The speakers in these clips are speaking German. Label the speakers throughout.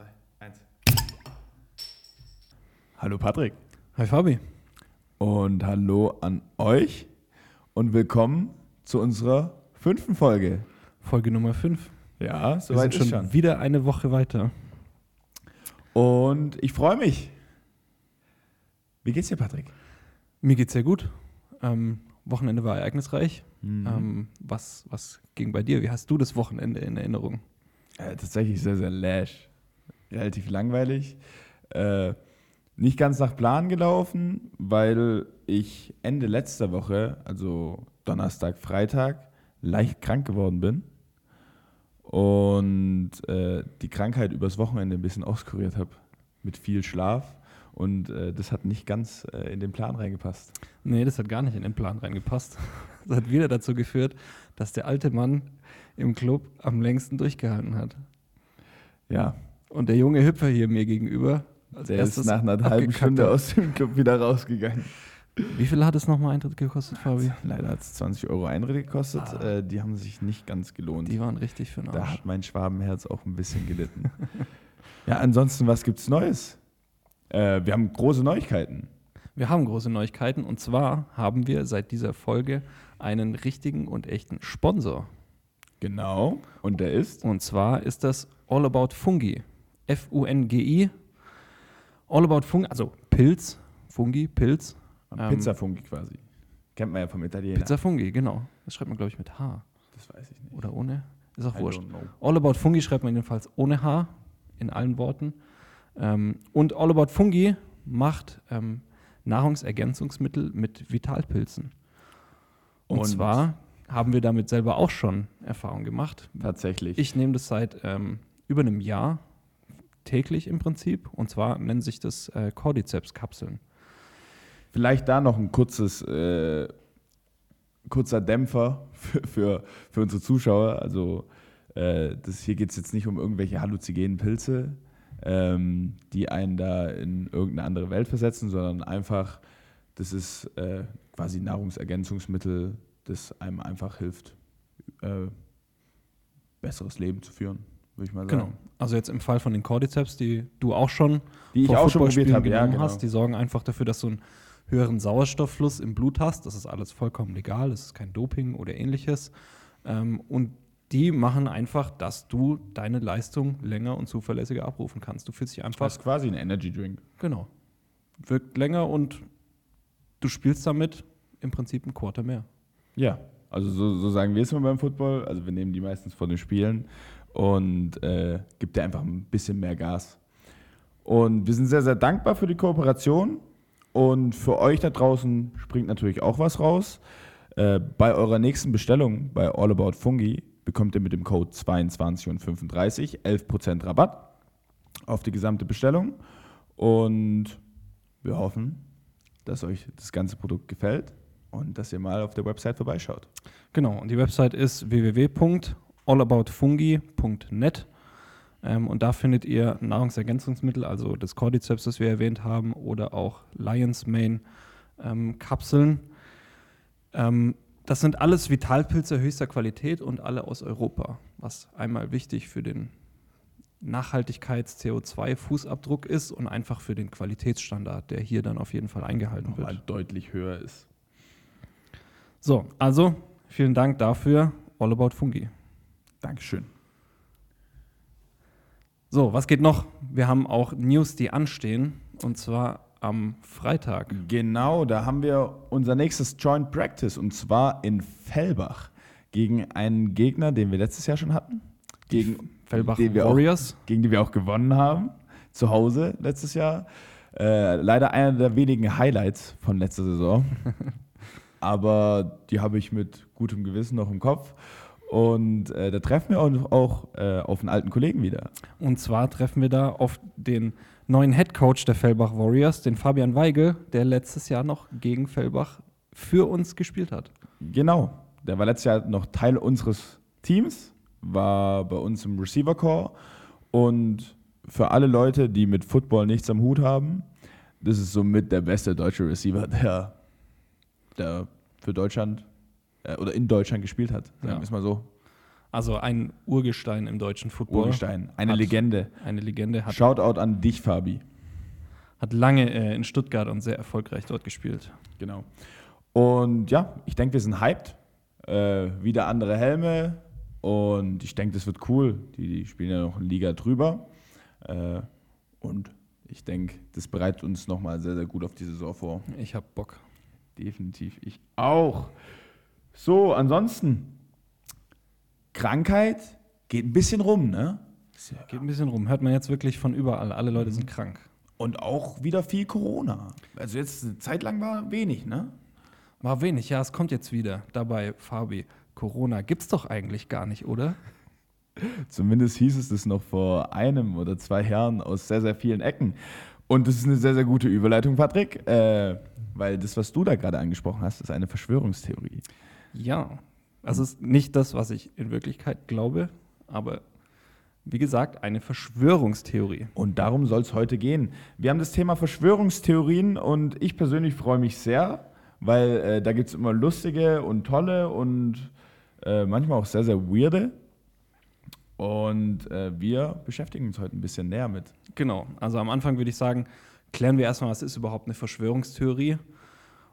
Speaker 1: zwei, eins. Hallo Patrick.
Speaker 2: Hi Fabi.
Speaker 1: Und hallo an euch und willkommen zu unserer fünften Folge.
Speaker 2: Folge Nummer 5.
Speaker 1: Ja,
Speaker 2: Wir
Speaker 1: soweit
Speaker 2: schon
Speaker 1: schon.
Speaker 2: wieder eine Woche weiter.
Speaker 1: Und ich freue mich. Wie geht's dir, Patrick?
Speaker 2: Mir geht's sehr gut. Ähm, Wochenende war ereignisreich.
Speaker 1: Mhm.
Speaker 2: Ähm, was, was ging bei dir? Wie hast du das Wochenende in Erinnerung?
Speaker 1: Äh, tatsächlich sehr, sehr lash. Relativ langweilig. Äh, nicht ganz nach Plan gelaufen, weil ich Ende letzter Woche, also Donnerstag, Freitag, leicht krank geworden bin und äh, die Krankheit übers Wochenende ein bisschen auskuriert habe mit viel Schlaf und äh, das hat nicht ganz äh, in den Plan reingepasst.
Speaker 2: Nee, das hat gar nicht in den Plan reingepasst. Das hat wieder dazu geführt, dass der alte Mann im Club am längsten durchgehalten hat.
Speaker 1: Ja,
Speaker 2: Und der junge Hüpfer hier mir gegenüber
Speaker 1: der ist nach einer halben Stunde
Speaker 2: hat.
Speaker 1: aus dem Club wieder rausgegangen.
Speaker 2: Wie viel hat es nochmal Eintritt gekostet, Fabi?
Speaker 1: Leider hat es 20 Euro Eintritt gekostet.
Speaker 2: Ah.
Speaker 1: Äh, die haben sich nicht ganz gelohnt.
Speaker 2: Die waren richtig für den
Speaker 1: Da
Speaker 2: Arsch.
Speaker 1: hat mein Schwabenherz auch ein bisschen gelitten. ja, ansonsten, was gibt's Neues? Äh, wir haben große Neuigkeiten.
Speaker 2: Wir haben große Neuigkeiten und zwar haben wir seit dieser Folge einen richtigen und echten Sponsor.
Speaker 1: Genau. Und der ist?
Speaker 2: Und zwar ist das All About Fungi. F-U-N-G-I. All About Fungi, also Pilz, Fungi, Pilz. Ähm,
Speaker 1: Pizzafungi quasi. Kennt man ja vom Italiener.
Speaker 2: Pizza Fungi, genau. Das schreibt man, glaube ich, mit H.
Speaker 1: Das weiß ich nicht.
Speaker 2: Oder ohne? Ist auch
Speaker 1: I
Speaker 2: wurscht. All About Fungi schreibt man jedenfalls ohne H in allen Worten. Ähm, und All About Fungi macht ähm, Nahrungsergänzungsmittel mit Vitalpilzen. Und,
Speaker 1: Und-
Speaker 2: zwar haben wir damit selber auch schon Erfahrung gemacht.
Speaker 1: Tatsächlich.
Speaker 2: Ich nehme das seit ähm, über einem Jahr täglich im Prinzip. Und zwar nennen sich das äh, Cordyceps-Kapseln.
Speaker 1: Vielleicht da noch ein kurzes, äh, kurzer Dämpfer für, für, für unsere Zuschauer. Also äh, das, hier geht es jetzt nicht um irgendwelche halluzinogenen Pilze, ähm, die einen da in irgendeine andere Welt versetzen, sondern einfach, das ist äh, quasi Nahrungsergänzungsmittel, das einem einfach hilft, äh, besseres Leben zu führen, würde ich mal sagen.
Speaker 2: Genau. Also jetzt im Fall von den Cordyceps, die du auch schon
Speaker 1: Die ich
Speaker 2: vor
Speaker 1: auch schon probiert habe, ja,
Speaker 2: genommen
Speaker 1: genau.
Speaker 2: hast. Die sorgen einfach dafür, dass du einen höheren Sauerstofffluss im Blut hast. Das ist alles vollkommen legal. Das ist kein Doping oder ähnliches. Ähm, und die machen einfach, dass du deine Leistung länger und zuverlässiger abrufen kannst. Du fühlst dich einfach,
Speaker 1: Fast quasi ein Energy Drink.
Speaker 2: genau, wirkt länger und du spielst damit im Prinzip ein Quarter mehr.
Speaker 1: Ja, also so, so sagen wir es immer beim Football. Also wir nehmen die meistens vor den Spielen und äh, gibt dir einfach ein bisschen mehr Gas. Und wir sind sehr, sehr dankbar für die Kooperation. Und für euch da draußen springt natürlich auch was raus. Äh, bei eurer nächsten Bestellung bei All About Fungi bekommt ihr mit dem Code 22 und 35 11% Rabatt auf die gesamte Bestellung. Und wir hoffen, dass euch das ganze Produkt gefällt und dass ihr mal auf der Website vorbeischaut.
Speaker 2: Genau, und die Website ist www.allaboutfungi.net. Ähm, und da findet ihr Nahrungsergänzungsmittel, also das Cordyceps, das wir erwähnt haben, oder auch Lion's Mane ähm, Kapseln. Ähm, das sind alles Vitalpilze höchster Qualität und alle aus Europa, was einmal wichtig für den Nachhaltigkeits-CO2-Fußabdruck ist und einfach für den Qualitätsstandard, der hier dann auf jeden Fall eingehalten wird.
Speaker 1: Nochmal deutlich höher ist.
Speaker 2: So, also vielen Dank dafür. All About Fungi.
Speaker 1: Dankeschön.
Speaker 2: So, was geht noch? Wir haben auch News, die anstehen. Und zwar am Freitag.
Speaker 1: Genau, da haben wir unser nächstes Joint Practice und zwar in Fellbach gegen einen Gegner, den wir letztes Jahr schon hatten. Gegen
Speaker 2: Fellbach
Speaker 1: wir auch,
Speaker 2: Warriors.
Speaker 1: gegen die wir auch gewonnen haben. Zu Hause letztes Jahr. Äh, leider einer der wenigen Highlights von letzter Saison. Aber die habe ich mit gutem Gewissen noch im Kopf. Und äh, da treffen wir uns auch äh, auf einen alten Kollegen wieder.
Speaker 2: Und zwar treffen wir da auf den neuen Head Coach der Fellbach Warriors, den Fabian Weigel, der letztes Jahr noch gegen Fellbach für uns gespielt hat.
Speaker 1: Genau. Der war letztes Jahr noch Teil unseres Teams, war bei uns im Receiver Core und für alle Leute, die mit Football nichts am Hut haben, das ist somit der beste deutsche Receiver, der, der für Deutschland äh, oder in Deutschland gespielt hat. Sagen wir es mal so.
Speaker 2: Also ein Urgestein im deutschen Football.
Speaker 1: Urgestein, eine
Speaker 2: Hat-
Speaker 1: Legende.
Speaker 2: Eine Legende, hat,
Speaker 1: Shoutout an dich, Fabi.
Speaker 2: hat lange äh, in Stuttgart und sehr erfolgreich dort gespielt.
Speaker 1: Genau. Und ja, ich denke, wir sind hyped. Äh, wieder andere Helme. Und ich denke, das wird cool. Die, die spielen ja noch eine Liga drüber. Äh, und ich denke, das bereitet uns nochmal sehr, sehr gut auf die Saison vor.
Speaker 2: Ich hab Bock.
Speaker 1: Definitiv. Ich auch. So, ansonsten. Krankheit geht ein bisschen rum, ne? Ja-
Speaker 2: Geht ein bisschen rum. Hört man jetzt wirklich von überall. Alle
Speaker 1: Mhm.
Speaker 2: Leute sind krank.
Speaker 1: Und auch wieder viel Corona. Also jetzt eine Zeit lang war wenig, ne?
Speaker 2: War wenig, ja, es kommt jetzt wieder. Dabei, Fabi, Corona gibt's doch eigentlich gar nicht, oder?
Speaker 1: Zumindest hieß es das noch vor einem oder zwei Jahren aus sehr, sehr vielen Ecken. Und das ist eine sehr, sehr gute Überleitung, Patrick, äh, weil das, was du da gerade angesprochen hast, ist eine Verschwörungstheorie.
Speaker 2: Ja. Also es ist nicht das, was ich in Wirklichkeit glaube, aber wie gesagt, eine Verschwörungstheorie.
Speaker 1: Und darum soll es heute gehen. Wir haben das Thema Verschwörungstheorien und ich persönlich freue mich sehr, weil äh, da gibt es immer lustige und tolle und äh, manchmal auch sehr, sehr weirde. Und äh, wir beschäftigen uns heute ein bisschen näher mit.
Speaker 2: Genau. Also am Anfang würde ich sagen, klären wir erstmal, was ist überhaupt eine Verschwörungstheorie?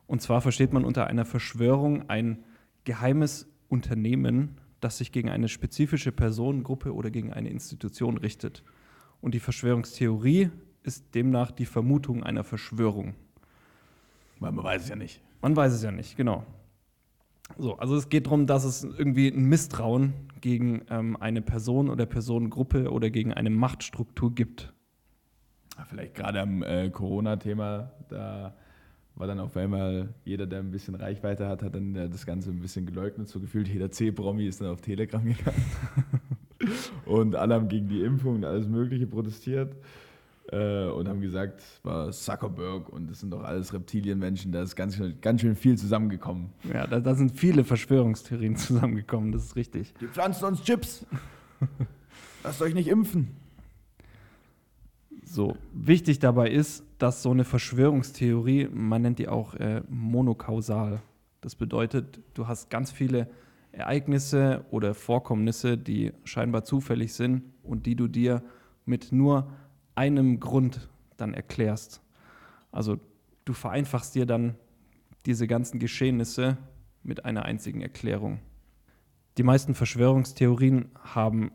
Speaker 2: Und zwar versteht man unter einer Verschwörung ein geheimes Unternehmen, das sich gegen eine spezifische Person, Gruppe oder gegen eine Institution richtet. Und die Verschwörungstheorie ist demnach die Vermutung einer Verschwörung.
Speaker 1: Weil man weiß es ja nicht.
Speaker 2: Man weiß es ja nicht, genau. So, also es geht darum, dass es irgendwie ein Misstrauen gegen ähm, eine Person oder Personengruppe oder gegen eine Machtstruktur gibt.
Speaker 1: Vielleicht gerade am äh, Corona-Thema, da war dann auf einmal jeder, der ein bisschen Reichweite hat, hat dann äh, das Ganze ein bisschen geleugnet. So gefühlt jeder C-Promi ist dann auf Telegram gegangen. und alle haben gegen die Impfung und alles Mögliche protestiert. Äh, und haben gesagt, es war Zuckerberg und das sind doch alles Reptilienmenschen. Da ist ganz, schön- ganz schön viel zusammengekommen.
Speaker 2: Ja, da, da sind viele Verschwörungstheorien zusammengekommen, das ist richtig.
Speaker 1: Die pflanzen uns Chips. Lasst euch nicht impfen.
Speaker 2: So, wichtig dabei ist, dass so eine Verschwörungstheorie, man nennt die auch äh, monokausal. Das bedeutet, du hast ganz viele Ereignisse oder Vorkommnisse, die scheinbar zufällig sind und die du dir mit nur einem Grund dann erklärst. Also du vereinfachst dir dann diese ganzen Geschehnisse mit einer einzigen Erklärung. Die meisten Verschwörungstheorien haben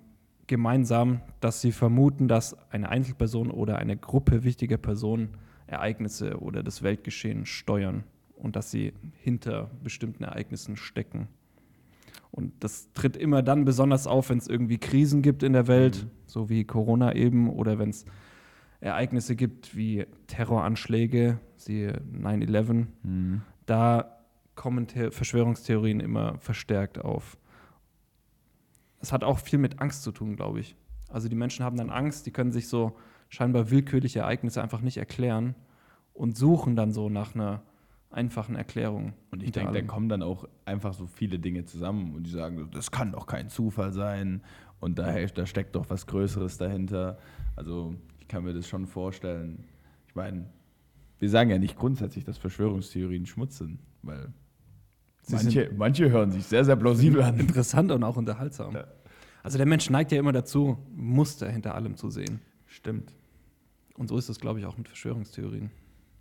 Speaker 2: gemeinsam, dass sie vermuten, dass eine Einzelperson oder eine Gruppe wichtiger Personen Ereignisse oder das Weltgeschehen steuern und dass sie hinter bestimmten Ereignissen stecken. Und das tritt immer dann besonders auf, wenn es irgendwie Krisen gibt in der Welt,
Speaker 1: Mhm.
Speaker 2: so wie Corona eben, oder wenn es Ereignisse gibt wie Terroranschläge, siehe 9-11, da kommen The Verschwörungstheorien immer verstärkt auf. Es hat auch viel mit Angst zu tun, glaube ich. Also die Menschen haben dann Angst, die können sich so scheinbar willkürliche Ereignisse einfach nicht erklären und suchen dann so nach einer einfachen Erklärung.
Speaker 1: Und ich denke, da kommen dann auch einfach so viele Dinge zusammen und die sagen, das kann doch kein Zufall sein und da, da steckt doch was Größeres dahinter. Also ich kann mir das schon vorstellen. Ich meine, wir sagen ja nicht grundsätzlich, dass Verschwörungstheorien Schmutz sind, weil
Speaker 2: Sie
Speaker 1: manche, manche hören sich sehr, sehr plausibel an.
Speaker 2: interessant und auch unterhaltsam.
Speaker 1: Ja.
Speaker 2: Also der Mensch neigt ja immer dazu, Muster hinter allem zu sehen.
Speaker 1: Stimmt.
Speaker 2: Und so ist es, glaube ich, auch mit Verschwörungstheorien.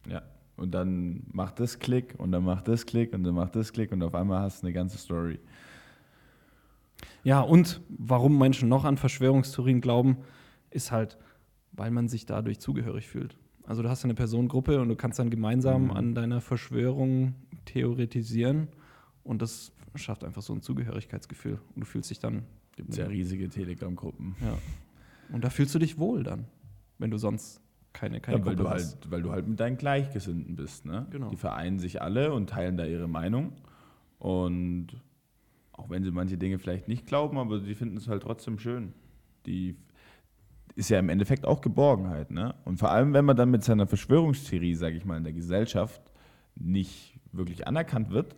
Speaker 1: Ja. Und dann macht das Klick und dann macht das Klick und dann macht das Klick und auf einmal hast du eine ganze Story.
Speaker 2: Ja, und warum Menschen noch an Verschwörungstheorien glauben, ist halt, weil man sich dadurch zugehörig fühlt. Also du hast eine Personengruppe und du kannst dann gemeinsam
Speaker 1: Mhm.
Speaker 2: an deiner Verschwörung theoretisieren und das schafft einfach so ein Zugehörigkeitsgefühl und du fühlst dich dann
Speaker 1: Gibt es ja riesige Telegram-Gruppen.
Speaker 2: ja. Und da fühlst du dich wohl dann, wenn du sonst keine keine
Speaker 1: Ja, weil,
Speaker 2: Gruppe
Speaker 1: du
Speaker 2: hast.
Speaker 1: halt, weil du halt mit deinen Gleichgesinnten bist. Ne?
Speaker 2: Genau.
Speaker 1: Die vereinen sich alle und teilen da ihre Meinung. Und auch wenn sie manche Dinge vielleicht nicht glauben, aber sie finden es halt trotzdem schön. Die ist ja im Endeffekt auch Geborgenheit. Ne? Und vor allem, wenn man dann mit seiner Verschwörungstheorie, sage ich mal, in der Gesellschaft nicht wirklich anerkannt wird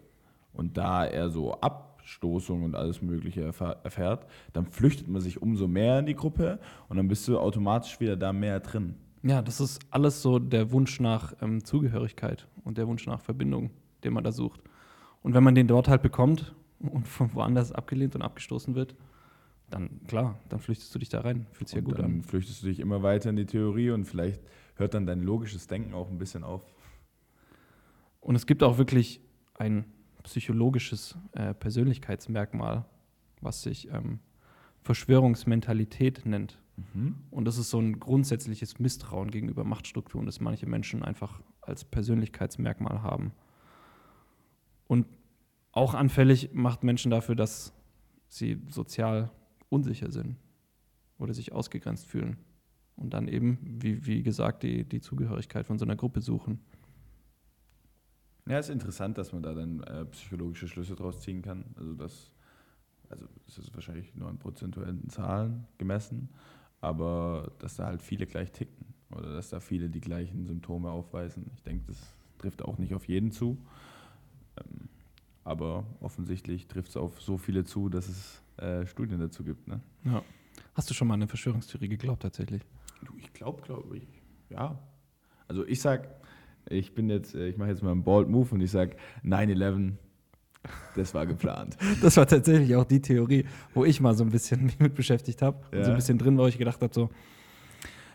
Speaker 1: und da er so Abstoßung und alles Mögliche erfährt, dann flüchtet man sich umso mehr in die Gruppe und dann bist du automatisch wieder da mehr drin.
Speaker 2: Ja, das ist alles so der Wunsch nach ähm, Zugehörigkeit und der Wunsch nach Verbindung, den man da sucht. Und wenn man den dort halt bekommt und von woanders abgelehnt und abgestoßen wird, dann klar, dann flüchtest du dich da rein. Fühlt sich ja gut
Speaker 1: dann
Speaker 2: an.
Speaker 1: flüchtest du dich immer weiter in die Theorie und vielleicht hört dann dein logisches Denken auch ein bisschen auf.
Speaker 2: Und es gibt auch wirklich ein psychologisches äh, Persönlichkeitsmerkmal, was sich ähm, Verschwörungsmentalität nennt. Und das ist so ein grundsätzliches Misstrauen gegenüber Machtstrukturen, das manche Menschen einfach als Persönlichkeitsmerkmal haben. Und auch anfällig macht Menschen dafür, dass sie sozial unsicher sind oder sich ausgegrenzt fühlen. Und dann eben, wie, wie gesagt, die, die Zugehörigkeit von so einer Gruppe suchen.
Speaker 1: Ja, ist interessant, dass man da dann äh, psychologische Schlüsse draus ziehen kann. Also das, also es ist wahrscheinlich nur an prozentuellen Zahlen gemessen, aber dass da halt viele gleich ticken oder dass da viele die gleichen Symptome aufweisen. Ich denke, das trifft auch nicht auf jeden zu. Ähm, aber offensichtlich trifft es auf so viele zu, dass es äh, Studien dazu gibt. Ne?
Speaker 2: Ja. Hast du schon mal an eine Verschwörungstheorie geglaubt tatsächlich?
Speaker 1: Du, ich glaube, glaube ich, ja. Also ich sag, ich bin jetzt, äh, ich mache jetzt mal einen Bald Move und ich sag 9-11, das war geplant.
Speaker 2: Das war tatsächlich auch die Theorie, wo ich mal so ein bisschen mich mit beschäftigt habe und so ein
Speaker 1: Ja.
Speaker 2: bisschen drin war, wo ich gedacht habe, so,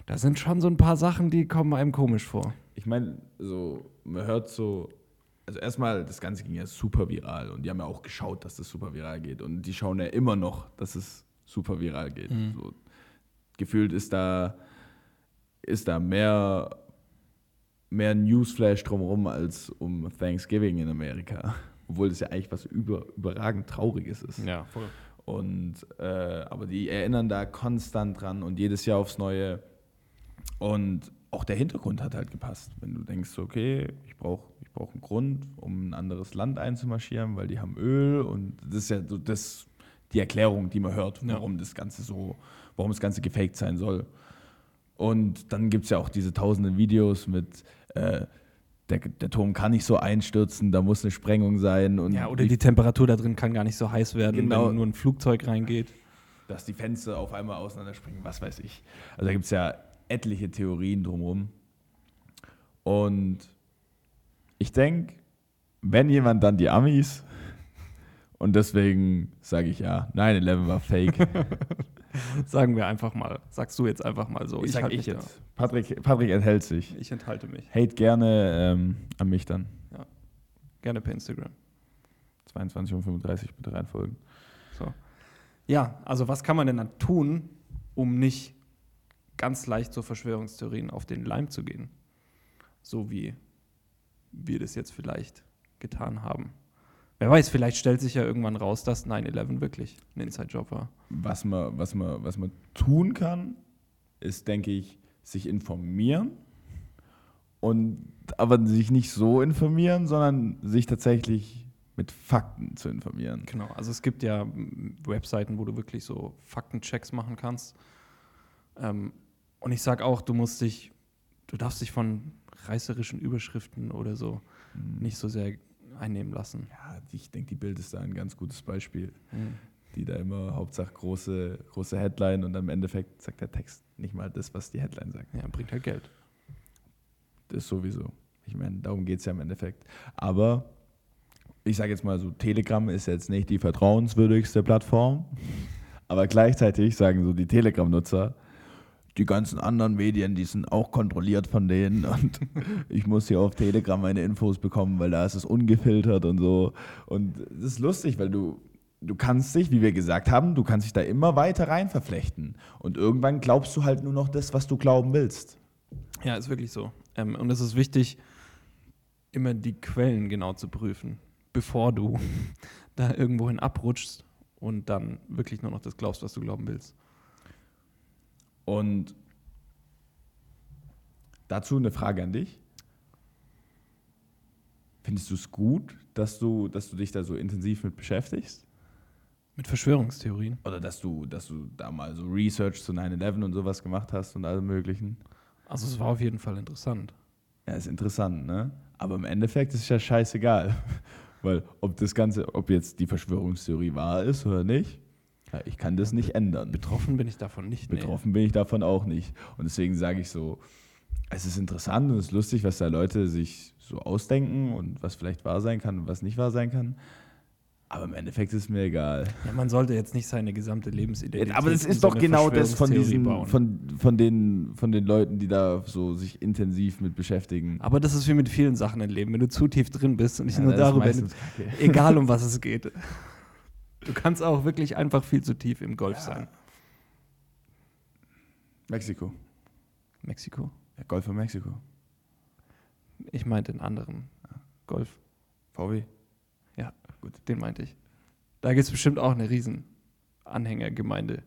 Speaker 2: da sind schon so ein paar Sachen, die kommen einem komisch vor.
Speaker 1: Ich meine, so, man hört so, also erstmal, das Ganze ging ja super viral und die haben ja auch geschaut, dass das super viral geht und die schauen ja immer noch, dass es super viral geht.
Speaker 2: Mhm.
Speaker 1: So, gefühlt ist da, ist da mehr, mehr Newsflash drumherum als um Thanksgiving in Amerika. Obwohl das ja eigentlich was über, überragend Trauriges ist.
Speaker 2: Ja, voll.
Speaker 1: Und äh, aber die erinnern da konstant dran und jedes Jahr aufs Neue. Und auch der Hintergrund hat halt gepasst. Wenn du denkst, okay, ich brauche ich brauch einen Grund, um ein anderes Land einzumarschieren, weil die haben Öl und das ist ja so das, die Erklärung, die man hört, warum das Ganze so, warum das Ganze gefaked sein soll. Und dann gibt es ja auch diese tausenden Videos mit äh, der, der Turm kann nicht so einstürzen, da muss eine Sprengung sein. Und
Speaker 2: Ja, oder die Temperatur da drin kann gar nicht so heiß werden,
Speaker 1: Genau.
Speaker 2: wenn nur ein Flugzeug reingeht.
Speaker 1: dass die Fenster auf einmal auseinanderspringen, was weiß ich. Also da gibt es ja etliche Theorien drumherum. Und ich denke, wenn jemand, dann die Amis. Und deswegen sage ich ja, 9-11 war fake.
Speaker 2: Sagen wir einfach mal, sagst du jetzt einfach mal so.
Speaker 1: ich sage
Speaker 2: halt
Speaker 1: ich
Speaker 2: mich
Speaker 1: jetzt. Patrick, Patrick enthält sich.
Speaker 2: Ich enthalte mich.
Speaker 1: Hate gerne ähm, an mich dann.
Speaker 2: Gerne per Instagram.
Speaker 1: 22.35 Uhr bitte reinfolgen.
Speaker 2: So. Ja, also was kann man denn dann tun, um nicht ganz leicht so Verschwörungstheorien auf den Leim zu gehen? So wie wir das jetzt vielleicht getan haben. Wer weiß, vielleicht stellt sich ja irgendwann raus, dass 9-11 wirklich ein Inside-Job war.
Speaker 1: Was man, was, man, was man tun kann, ist, denke ich, sich informieren. Und aber sich nicht so informieren, sondern sich tatsächlich mit Fakten zu informieren.
Speaker 2: Genau, also es gibt ja Webseiten, wo du wirklich so Faktenchecks machen kannst. Ähm, und ich sage auch, du musst dich, du darfst dich von reißerischen Überschriften oder so nicht so sehr einnehmen lassen.
Speaker 1: Ja, ich denke, die Bild ist da ein ganz gutes Beispiel.
Speaker 2: Mhm.
Speaker 1: Die da immer Hauptsache große, große Headline und am Endeffekt sagt der Text nicht mal das, was die Headline sagt.
Speaker 2: Ja, bringt halt Geld.
Speaker 1: Das sowieso. Ich meine, darum geht es ja im Endeffekt. Aber ich sage jetzt mal so, Telegram ist jetzt nicht die vertrauenswürdigste Plattform. Aber gleichzeitig sagen so die Telegram-Nutzer, die ganzen anderen Medien, die sind auch kontrolliert von denen und ich muss hier auf Telegram meine Infos bekommen, weil da ist es ungefiltert und so. Und das ist lustig, weil du, du kannst dich, wie wir gesagt haben, du kannst dich da immer weiter rein verflechten. Und irgendwann glaubst du halt nur noch das, was du glauben willst.
Speaker 2: Ja, ist wirklich so. Ähm, und es ist wichtig, immer die Quellen genau zu prüfen, bevor du da irgendwohin abrutschst und dann wirklich nur noch das glaubst, was du glauben willst.
Speaker 1: Und dazu eine Frage an dich. Findest du es gut, dass du, dass du dich da so intensiv mit beschäftigst?
Speaker 2: Mit Verschwörungstheorien.
Speaker 1: Oder dass du, dass du da mal so Research zu 9-11 und sowas gemacht hast und allem möglichen?
Speaker 2: Also es war auf jeden Fall interessant.
Speaker 1: Ja, ist interessant, ne? Aber im Endeffekt ist es ja scheißegal. Weil ob das Ganze, ob jetzt die Verschwörungstheorie wahr ist oder nicht, ja, ich kann das nicht ändern.
Speaker 2: Betroffen bin ich davon nicht. nee.
Speaker 1: Betroffen bin ich davon auch nicht. Und deswegen sage ich so, es ist interessant und es ist lustig, was da Leute sich so ausdenken und was vielleicht wahr sein kann und was nicht wahr sein kann. Aber im Endeffekt ist mir egal.
Speaker 2: Ja, man sollte jetzt nicht seine gesamte Lebensidentität.
Speaker 1: Aber das ist
Speaker 2: so
Speaker 1: doch genau das von diesen,
Speaker 2: bauen.
Speaker 1: von, von, den, von den Leuten, die da so sich intensiv mit beschäftigen.
Speaker 2: Aber das ist wie mit vielen Sachen im Leben. Wenn du zu tief drin bist und nicht
Speaker 1: Ja,
Speaker 2: nur darüber, egal um was es geht. Du kannst auch wirklich einfach viel zu tief im Golf
Speaker 1: Ja.
Speaker 2: sein.
Speaker 1: Mexiko.
Speaker 2: Mexiko.
Speaker 1: Ja, Golf von Mexiko.
Speaker 2: Ich meinte den anderen. Golf,
Speaker 1: VW.
Speaker 2: den meinte ich. Da gibt es bestimmt auch eine riesen Anhängergemeinde.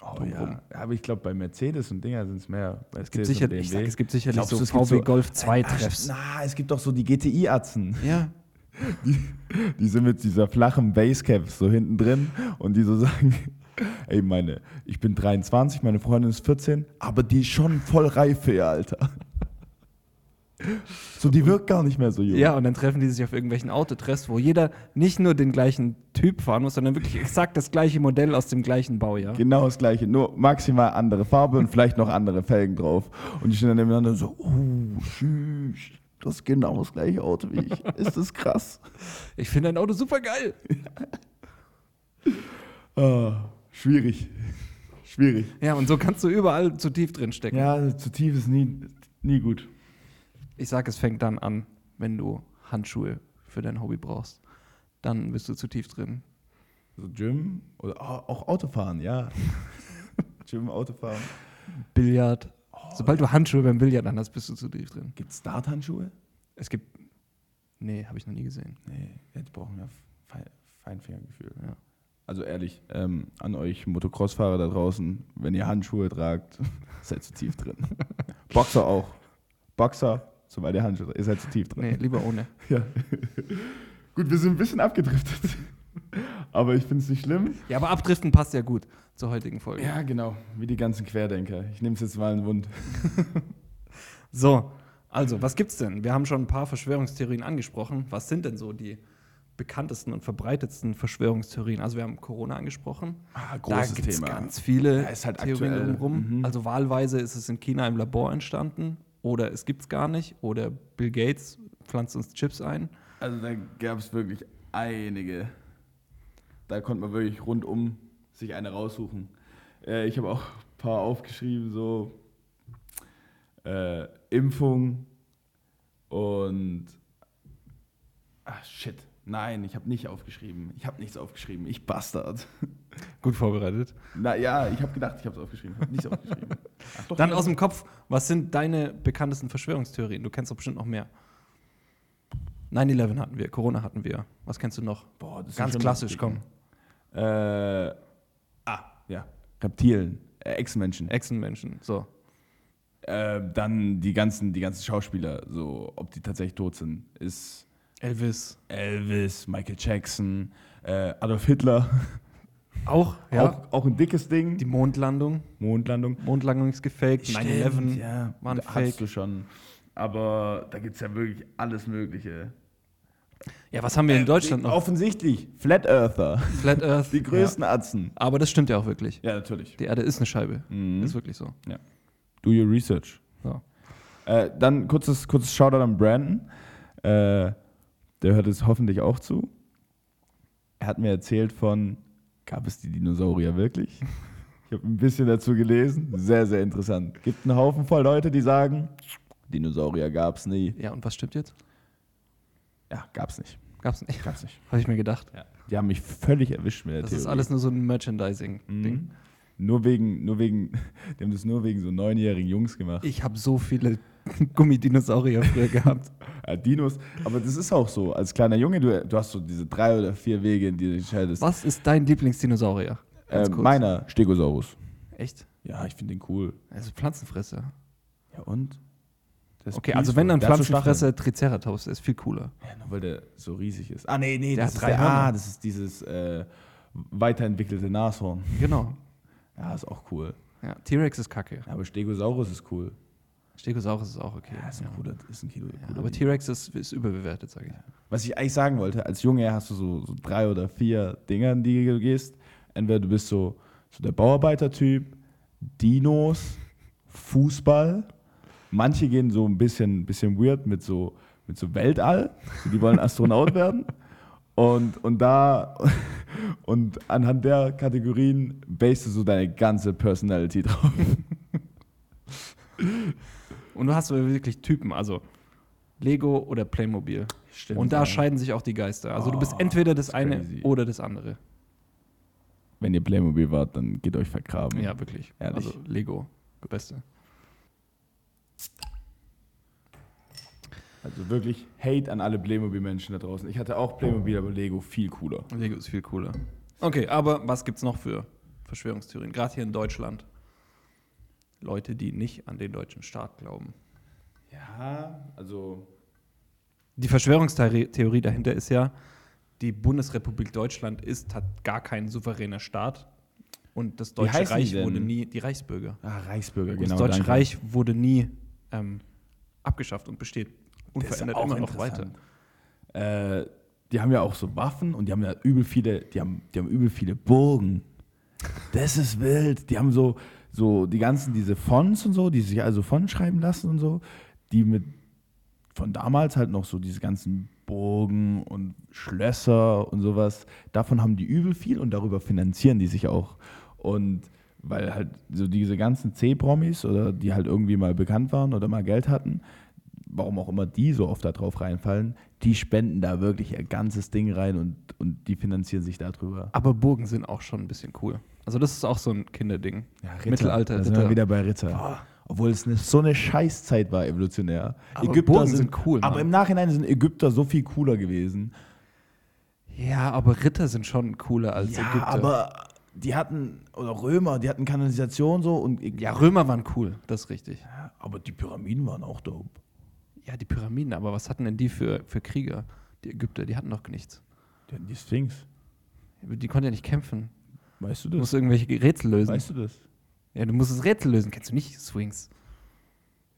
Speaker 1: Oh ja. Aber ich glaube, bei Mercedes und Dinger sind es mehr.
Speaker 2: Es gibt, sicher, sag, es gibt sicherlich
Speaker 1: Glaubst
Speaker 2: so
Speaker 1: du, es gibt
Speaker 2: VW
Speaker 1: so-
Speaker 2: Golf
Speaker 1: Ah,
Speaker 2: 2 Treffs.
Speaker 1: Na, es gibt doch so die GTI-Atzen.
Speaker 2: Ja,
Speaker 1: Die sind mit dieser flachen Basecap so hinten drin und die so sagen, ey meine, ich bin 23, meine Freundin ist 14, aber die ist schon voll reif für ihr Alter. So, die wirkt gar nicht mehr so jung.
Speaker 2: ja, und dann treffen die sich auf irgendwelchen Autotreffs, wo jeder nicht nur den gleichen Typ fahren muss, sondern wirklich exakt das gleiche Modell aus dem gleichen Baujahr.
Speaker 1: Genau das gleiche, nur maximal andere Farbe und vielleicht noch andere Felgen drauf. Und die stehen dann nebeneinander so, oh, tschüss, das ist genau das gleiche Auto wie ich. Ist das krass?
Speaker 2: Ich finde dein Auto super geil.
Speaker 1: Ah, schwierig. Schwierig.
Speaker 2: Ja, und so kannst du überall zu tief drin stecken.
Speaker 1: Ja, zu tief ist nie, nie gut.
Speaker 2: Ich sag, es fängt dann an, wenn du Handschuhe für dein Hobby brauchst. Dann bist du zu tief drin.
Speaker 1: So Gym oder au- auch Autofahren, ja. Gym, Autofahren.
Speaker 2: Billard. Sobald du Handschuhe beim Billard anhast, bist du zu tief drin.
Speaker 1: Gibt es Darthandschuhe?
Speaker 2: Es gibt. Nee, habe ich noch nie gesehen.
Speaker 1: Nee, jetzt brauchen wir Fe Feinfingergefühl.
Speaker 2: Ja.
Speaker 1: Also ehrlich, ähm, an euch Motocross-Fahrer da draußen, wenn ihr Handschuhe tragt, seid zu tief drin. Boxer auch. Boxer, sobald ihr Handschuhe tragt, ihr seid zu tief drin.
Speaker 2: Nee, lieber ohne.
Speaker 1: Ja. Gut, wir sind ein bisschen abgedriftet. Aber ich finde es nicht schlimm.
Speaker 2: Ja, aber abdriften passt ja gut zur heutigen Folge.
Speaker 1: Ja, genau. Wie die ganzen Querdenker. Ich nehme es jetzt mal in den Mund.
Speaker 2: So, also, was gibt's denn? Wir haben schon ein paar Verschwörungstheorien angesprochen. Was sind denn so die bekanntesten und verbreitetsten Verschwörungstheorien? Also, wir haben Corona angesprochen.
Speaker 1: Ah,
Speaker 2: da gibt es ganz viele
Speaker 1: Ja, ist halt
Speaker 2: Theorien
Speaker 1: aktuell.
Speaker 2: drumherum.
Speaker 1: Mhm.
Speaker 2: Also wahlweise ist es in China im Labor entstanden oder es gibt es gar nicht oder Bill Gates pflanzt uns Chips ein.
Speaker 1: Also da gab es wirklich einige. Da konnte man wirklich rundum sich eine raussuchen. Äh, ich habe auch ein paar aufgeschrieben, so äh, Impfung und ah shit. Nein, ich habe nicht aufgeschrieben. Ich habe nichts aufgeschrieben. Ich Bastard.
Speaker 2: Gut vorbereitet.
Speaker 1: Na ja, ich habe gedacht, ich habe es aufgeschrieben. Habe nichts aufgeschrieben. Ach, doch,
Speaker 2: Dann aus dem Kopf, was sind deine bekanntesten Verschwörungstheorien? Du kennst doch bestimmt noch mehr. 9-11 hatten wir, Corona hatten wir. Was kennst du noch?
Speaker 1: Boah, das sind
Speaker 2: Ganz klassisch, komm.
Speaker 1: Äh, ah, ja. Reptilien, äh, Echsenmenschen.
Speaker 2: Echsenmenschen, so.
Speaker 1: Äh, dann die ganzen, die ganzen Schauspieler, so ob die tatsächlich tot sind, ist
Speaker 2: Elvis.
Speaker 1: Elvis, Michael Jackson, äh, Adolf Hitler,
Speaker 2: Auch, ja.
Speaker 1: auch, auch ein dickes Ding.
Speaker 2: Die Mondlandung.
Speaker 1: Mondlandung.
Speaker 2: Mondlandung ist gefaked.
Speaker 1: Stimmt,
Speaker 2: 9-11
Speaker 1: ja,
Speaker 2: war ein
Speaker 1: da hast
Speaker 2: Fake.
Speaker 1: du schon. Aber da gibt es ja wirklich alles Mögliche.
Speaker 2: Ja, was haben wir in
Speaker 1: Äh,
Speaker 2: Deutschland noch?
Speaker 1: Offensichtlich, Flat Earther,
Speaker 2: Flat Earth.
Speaker 1: die größten Atzen.
Speaker 2: Ja. Aber das stimmt ja auch wirklich.
Speaker 1: Ja, natürlich.
Speaker 2: Die Erde ist eine Scheibe.
Speaker 1: Mhm.
Speaker 2: Ist wirklich so.
Speaker 1: Do your research.
Speaker 2: so.
Speaker 1: Äh, dann kurzes, kurzes Shoutout an Brandon. Äh, der hört es hoffentlich auch zu. Er hat mir erzählt von, gab es die Dinosaurier wirklich? Ich habe ein bisschen dazu gelesen. Sehr, sehr interessant. Gibt einen Haufen voll Leute, die sagen, Dinosaurier gab es nie.
Speaker 2: Ja, und was stimmt jetzt?
Speaker 1: Ja, gab es nicht.
Speaker 2: Gab's nicht.
Speaker 1: Gab's nicht.
Speaker 2: Habe ich mir gedacht.
Speaker 1: Die haben mich völlig erwischt mit der
Speaker 2: Das
Speaker 1: Theorie.
Speaker 2: ist alles nur so ein Merchandising-Ding.
Speaker 1: Mhm. Nur wegen, nur wegen, die haben das nur wegen so neunjährigen Jungs gemacht.
Speaker 2: Ich habe so viele Gummidinosaurier früher gehabt.
Speaker 1: Ja, Dinos, aber das ist auch so. Als kleiner Junge, du, du hast so diese drei oder vier Wege, in die du entscheidest.
Speaker 2: Was ist dein Lieblingsdinosaurier?
Speaker 1: Äh, meiner, Stegosaurus.
Speaker 2: Echt?
Speaker 1: Ja, ich finde den cool.
Speaker 2: Also Pflanzenfresser.
Speaker 1: Ja, und? Ist
Speaker 2: Okay, also wenn dann Pflanzenfresser Triceratops, der ist viel cooler.
Speaker 1: Ja, nur weil der so riesig ist. Ah, nee, nee,
Speaker 2: Der
Speaker 1: das
Speaker 2: hat
Speaker 1: ist
Speaker 2: drei
Speaker 1: der,
Speaker 2: Hörner.
Speaker 1: ah, das ist dieses äh, weiterentwickelte Nashorn.
Speaker 2: Genau.
Speaker 1: Ja, ist auch cool.
Speaker 2: Ja, T-Rex ist kacke.
Speaker 1: Ja, aber Stegosaurus ist cool.
Speaker 2: Stegosaurus ist auch okay.
Speaker 1: Ja, ist ein cooler, ist ein Kilo.
Speaker 2: Ja,
Speaker 1: cooler
Speaker 2: aber. T-Rex ist, ist überbewertet, sage ich.
Speaker 1: Was ich eigentlich sagen wollte, als Junge hast du so, so drei oder vier Dinger, in die du gehst. Entweder du bist so, so der Bauarbeitertyp, Dinos, Fußball. Manche gehen so ein bisschen, bisschen weird mit so, mit so Weltall. Die wollen Astronaut werden. Und, und da, und anhand der Kategorien basest du so deine ganze Personality drauf.
Speaker 2: Und du hast so wirklich Typen, also Lego oder Playmobil.
Speaker 1: Stimmt,
Speaker 2: Und da
Speaker 1: ja.
Speaker 2: scheiden sich auch die Geister. Also du bist
Speaker 1: Oh,
Speaker 2: entweder das
Speaker 1: das
Speaker 2: eine
Speaker 1: crazy.
Speaker 2: oder das andere.
Speaker 1: Wenn ihr Playmobil wart, dann geht euch vergraben.
Speaker 2: Ja, wirklich.
Speaker 1: Ehrlich.
Speaker 2: Also Lego, beste.
Speaker 1: Also wirklich Hate an alle Playmobil-Menschen da draußen. Ich hatte auch Playmobil, aber Lego viel cooler.
Speaker 2: Lego ist viel cooler. Okay, aber was gibt's noch für Verschwörungstheorien? Gerade hier in Deutschland. Leute, die nicht an den deutschen Staat glauben.
Speaker 1: Ja, also
Speaker 2: Die Verschwörungstheorie dahinter ist ja, die Bundesrepublik Deutschland ist hat gar kein souveräner Staat und das Deutsche Reich wurde nie, die Reichsbürger.
Speaker 1: ah, Reichsbürger, genau.
Speaker 2: das Deutsche
Speaker 1: danke.
Speaker 2: Reich wurde nie ähm, abgeschafft und besteht unverändert
Speaker 1: auch
Speaker 2: immer noch weiter.
Speaker 1: Äh, die haben ja auch so Waffen und die haben ja übel viele, die haben, die haben übel viele Burgen. Das ist wild. Die haben so, so die ganzen, diese Fonts und so, die sich also Fonts schreiben lassen und so, die mit von damals halt noch so diese ganzen Burgen und Schlösser und sowas. Davon haben die übel viel und darüber finanzieren die sich auch. Und weil halt so diese ganzen C-Promis oder die halt irgendwie mal bekannt waren oder mal Geld hatten, warum auch immer die so oft da drauf reinfallen, die spenden da wirklich ihr ganzes Ding rein und, und die finanzieren sich darüber.
Speaker 2: Aber Burgen sind auch schon ein bisschen cool. Also das ist auch so ein Kinderding.
Speaker 1: Ja,
Speaker 2: Mittelalter,
Speaker 1: Da sind
Speaker 2: Ritter.
Speaker 1: wir wieder bei Ritter. Obwohl es eine, so eine Scheißzeit war evolutionär.
Speaker 2: Aber
Speaker 1: Ägypter
Speaker 2: Burgen
Speaker 1: sind,
Speaker 2: sind cool,
Speaker 1: Aber
Speaker 2: Mann.
Speaker 1: im Nachhinein sind Ägypter so viel cooler gewesen.
Speaker 2: Ja, aber Ritter sind schon cooler als
Speaker 1: ja,
Speaker 2: Ägypter.
Speaker 1: aber die hatten, oder Römer, die hatten Kanalisation so und
Speaker 2: ja, Römer waren cool, das ist richtig.
Speaker 1: Ja, aber die Pyramiden waren auch dope.
Speaker 2: Ja, die Pyramiden, aber was hatten denn die für, für Krieger? Die Ägypter, die hatten doch nichts.
Speaker 1: Die hatten die Sphinx.
Speaker 2: Die konnten ja nicht kämpfen.
Speaker 1: Weißt du
Speaker 2: Du
Speaker 1: das?
Speaker 2: musst irgendwelche Rätsel lösen.
Speaker 1: weißt du das?
Speaker 2: Ja, du musst das Rätsel lösen. Kennst du nicht Swings?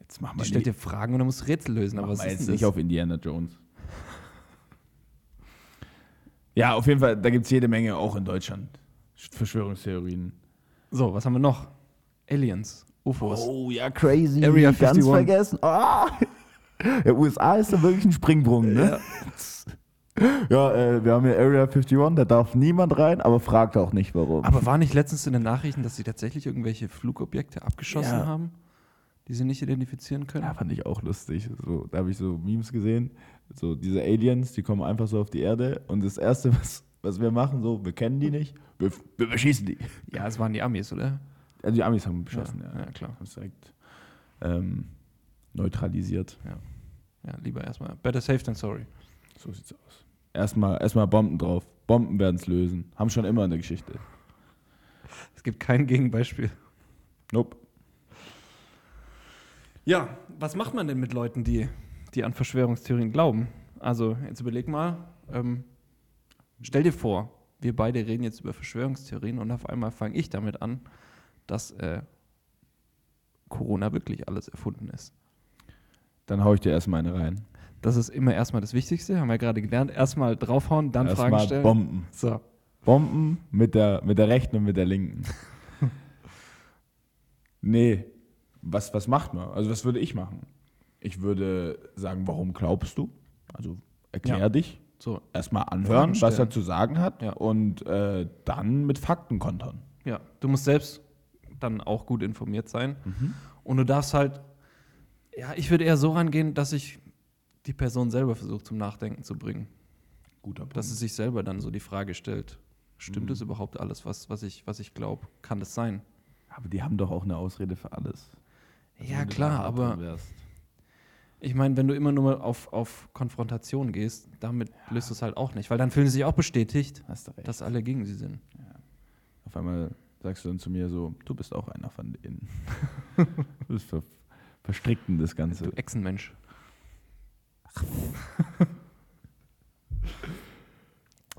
Speaker 1: Jetzt mach
Speaker 2: Die
Speaker 1: mal
Speaker 2: stellt dir Fragen und dann musst du Rätsel lösen.
Speaker 1: Mach
Speaker 2: Aber was
Speaker 1: mal
Speaker 2: ist
Speaker 1: jetzt
Speaker 2: denn
Speaker 1: nicht
Speaker 2: das?
Speaker 1: auf Indiana Jones. Ja, auf jeden Fall, da gibt es jede Menge auch in Deutschland. Verschwörungstheorien.
Speaker 2: So, was haben wir noch? Aliens, UFOs.
Speaker 1: Oh ja, crazy.
Speaker 2: Area
Speaker 1: Ganz
Speaker 2: 51.
Speaker 1: vergessen. Ah! Ja, USA ist da wirklich ein Springbrunnen, ne? Ja, äh, wir haben hier Area 51, da darf niemand rein, aber fragt auch nicht, warum.
Speaker 2: Aber war nicht letztens in den Nachrichten, dass sie tatsächlich irgendwelche Flugobjekte abgeschossen
Speaker 1: Ja.
Speaker 2: haben, die sie nicht identifizieren können?
Speaker 1: ja, fand ich auch lustig. So, da habe ich so Memes gesehen. So diese Aliens, die kommen einfach so auf die Erde und das Erste, was, was wir machen, so, wir kennen die nicht, wir, wir beschießen die.
Speaker 2: Ja, es waren die Amis, oder?
Speaker 1: Also die Amis haben beschossen, ja.
Speaker 2: Ja, ja, klar.
Speaker 1: Haben es direkt ähm, neutralisiert.
Speaker 2: Ja, lieber erstmal. Better safe than sorry.
Speaker 1: So sieht's aus. Erstmal, erstmal Bomben drauf. Bomben werden es lösen. Haben schon immer in der Geschichte.
Speaker 2: Es gibt kein Gegenbeispiel.
Speaker 1: Nope.
Speaker 2: Ja, was macht man denn mit Leuten, die, die an Verschwörungstheorien glauben? Also, jetzt überleg mal, ähm, stell dir vor, wir beide reden jetzt über Verschwörungstheorien und auf einmal fange ich damit an, dass äh, Corona wirklich alles erfunden ist.
Speaker 1: Dann hau ich dir erstmal eine rein.
Speaker 2: Das ist immer erstmal das Wichtigste, haben wir gerade gelernt. Erstmal draufhauen, dann Fragen
Speaker 1: Erstmal
Speaker 2: stellen.
Speaker 1: Bomben.
Speaker 2: So.
Speaker 1: Bomben mit der, mit der rechten und mit der linken. nee. Was, was macht man? Also, was würde ich machen? Ich würde sagen, warum glaubst du? Also, erklär
Speaker 2: Ja.
Speaker 1: dich.
Speaker 2: So,
Speaker 1: Erstmal anhören, was
Speaker 2: stellen.
Speaker 1: er zu sagen hat.
Speaker 2: Ja.
Speaker 1: Und äh, dann mit Fakten kontern.
Speaker 2: ja. Du musst selbst dann auch gut informiert sein. Und du darfst halt, ja, ich würde eher so rangehen, dass ich die Person selber versuche zum Nachdenken zu bringen.
Speaker 1: Guter Punkt.
Speaker 2: Dass sie sich selber dann so die Frage stellt, stimmt
Speaker 1: Mhm.
Speaker 2: das überhaupt alles, was, was ich, was ich glaube? Kann das sein?
Speaker 1: Aber die haben doch auch eine Ausrede für alles. Also
Speaker 2: ja, klar, aber
Speaker 1: wärst.
Speaker 2: Ich meine, wenn du immer nur auf, auf Konfrontation gehst, damit löst du es halt auch nicht, weil dann fühlen sie sich auch bestätigt, dass alle gegen sie sind.
Speaker 1: Auf einmal sagst du dann zu mir so, du bist auch einer von denen. du bist ver verstrickt in das Ganze.
Speaker 2: Du Echsenmensch.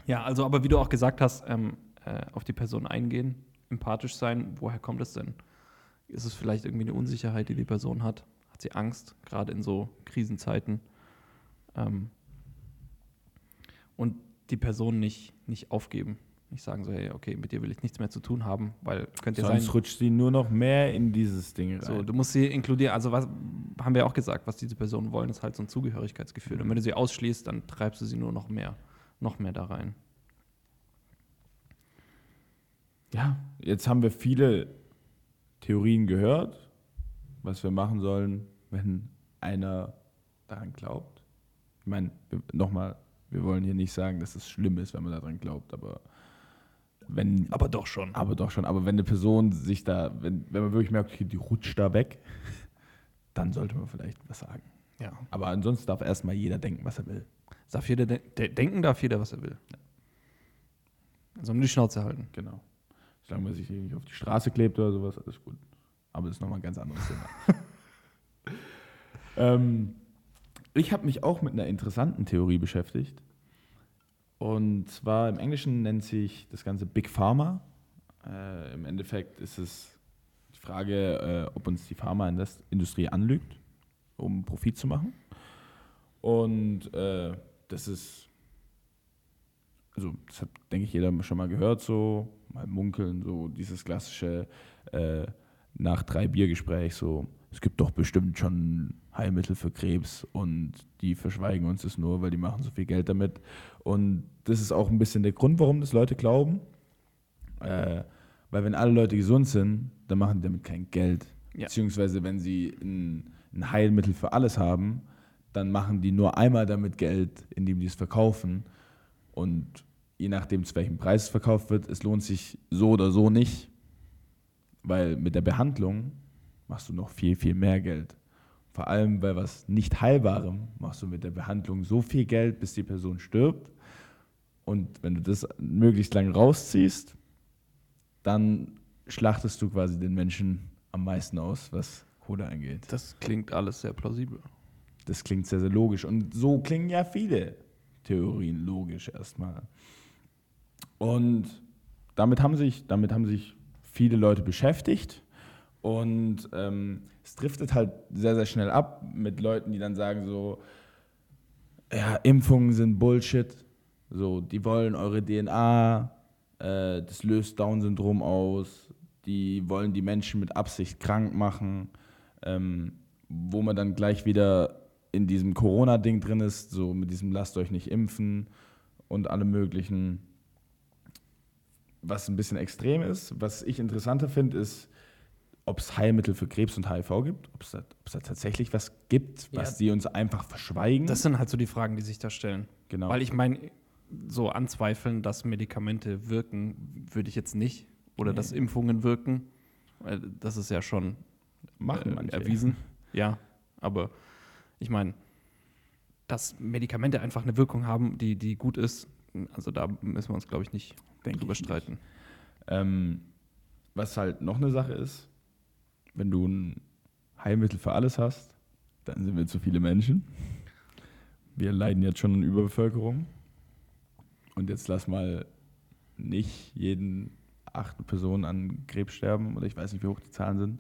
Speaker 2: ja, also, aber wie du auch gesagt hast, ähm, äh, auf die Person eingehen, empathisch sein, woher kommt es denn? Ist es vielleicht irgendwie eine Unsicherheit, die die Person hat? Hat sie Angst, gerade in so Krisenzeiten? Ähm, und die Person nicht, nicht aufgeben. Nicht sagen so, hey, okay, mit dir will ich nichts mehr zu tun haben, weil könnte ja sein,
Speaker 1: Sonst rutscht sie nur noch mehr in dieses Ding rein.
Speaker 2: so, du musst sie inkludieren. Also, was haben wir auch gesagt, was diese Personen wollen, ist halt so ein Zugehörigkeitsgefühl. Und wenn du sie ausschließt, dann treibst du sie nur noch mehr. noch mehr da rein.
Speaker 1: Ja, jetzt haben wir viele Theorien gehört, was wir machen sollen, wenn einer daran glaubt. Ich meine, nochmal, wir wollen hier nicht sagen, dass es schlimm ist, wenn man daran glaubt, aber wenn.
Speaker 2: Aber doch schon.
Speaker 1: Aber doch schon. Aber wenn eine Person sich da, wenn, wenn man wirklich merkt, okay, die rutscht da weg, dann sollte man vielleicht was sagen.
Speaker 2: Ja.
Speaker 1: Aber ansonsten darf erstmal jeder denken, was er will.
Speaker 2: Darf jeder de de denken darf jeder, was er will. Also nur die Schnauze halten.
Speaker 1: Genau. Solange man sich nicht auf die Straße klebt oder sowas, alles gut. Aber das ist nochmal ein ganz anderes Thema. ähm, ich habe mich auch mit einer interessanten Theorie beschäftigt. Und zwar im Englischen nennt sich das Ganze Big Pharma. Äh, Im Endeffekt ist es die Frage, äh, ob uns die Pharmaindustrie anlügt, um Profit zu machen. Und äh, das ist, also das hat, denke ich, jeder schon mal gehört, so mal munkeln, so dieses klassische äh, nach drei Biergespräch, so es gibt doch bestimmt schon Heilmittel für Krebs und die verschweigen uns das nur, weil die machen so viel Geld damit. Und das ist auch ein bisschen der Grund, warum das Leute glauben. Äh, weil wenn alle Leute gesund sind, dann machen die damit kein Geld.
Speaker 2: Ja.
Speaker 1: Beziehungsweise wenn sie ein, ein Heilmittel für alles haben, dann machen die nur einmal damit Geld, indem die es verkaufen. Und je nachdem, zu welchem Preis es verkauft wird, es lohnt sich so oder so nicht, weil mit der Behandlung machst du noch viel, viel mehr Geld. Vor allem bei was nicht Heilbarem machst du mit der Behandlung so viel Geld, bis die Person stirbt. Und wenn du das möglichst lang rausziehst, dann schlachtest du quasi den Menschen am meisten aus, was Kohle angeht.
Speaker 2: Das klingt alles sehr plausibel.
Speaker 1: Das klingt sehr, sehr logisch. Und so klingen ja viele Theorien logisch erstmal. Und damit haben sich, damit haben sich viele Leute beschäftigt. Und ähm, es driftet halt sehr, sehr schnell ab mit Leuten, die dann sagen so, ja, Impfungen sind Bullshit. So, die wollen eure DNA, äh, das löst Down-Syndrom aus, die wollen die Menschen mit Absicht krank machen, ähm, wo man dann gleich wieder in diesem Corona-Ding drin ist, so mit diesem lasst euch nicht impfen und alle möglichen, was ein bisschen extrem ist. Was ich interessanter finde, ist, ob es Heilmittel für Krebs und HIV gibt, ob es da, da tatsächlich was gibt, was
Speaker 2: Ja.
Speaker 1: die uns einfach verschweigen.
Speaker 2: Das sind halt so die Fragen, die sich da stellen.
Speaker 1: genau.
Speaker 2: Weil ich meine, so anzweifeln, dass Medikamente wirken, würde ich jetzt nicht. Oder
Speaker 1: Nee.
Speaker 2: dass Impfungen wirken. Weil Das ist ja schon
Speaker 1: machen
Speaker 2: äh,
Speaker 1: manche.
Speaker 2: erwiesen. Ja, aber ich meine, dass Medikamente einfach eine Wirkung haben, die, die gut ist, also da müssen wir uns, glaube ich, nicht
Speaker 1: Denk
Speaker 2: drüber
Speaker 1: ich nicht.
Speaker 2: streiten.
Speaker 1: Ähm, was halt noch eine Sache ist, wenn du ein Heilmittel für alles hast, dann sind wir zu viele Menschen. Wir leiden jetzt schon an Überbevölkerung. Und jetzt lass mal nicht jeden achte Person an Krebs sterben, oder ich weiß nicht, wie hoch die Zahlen sind,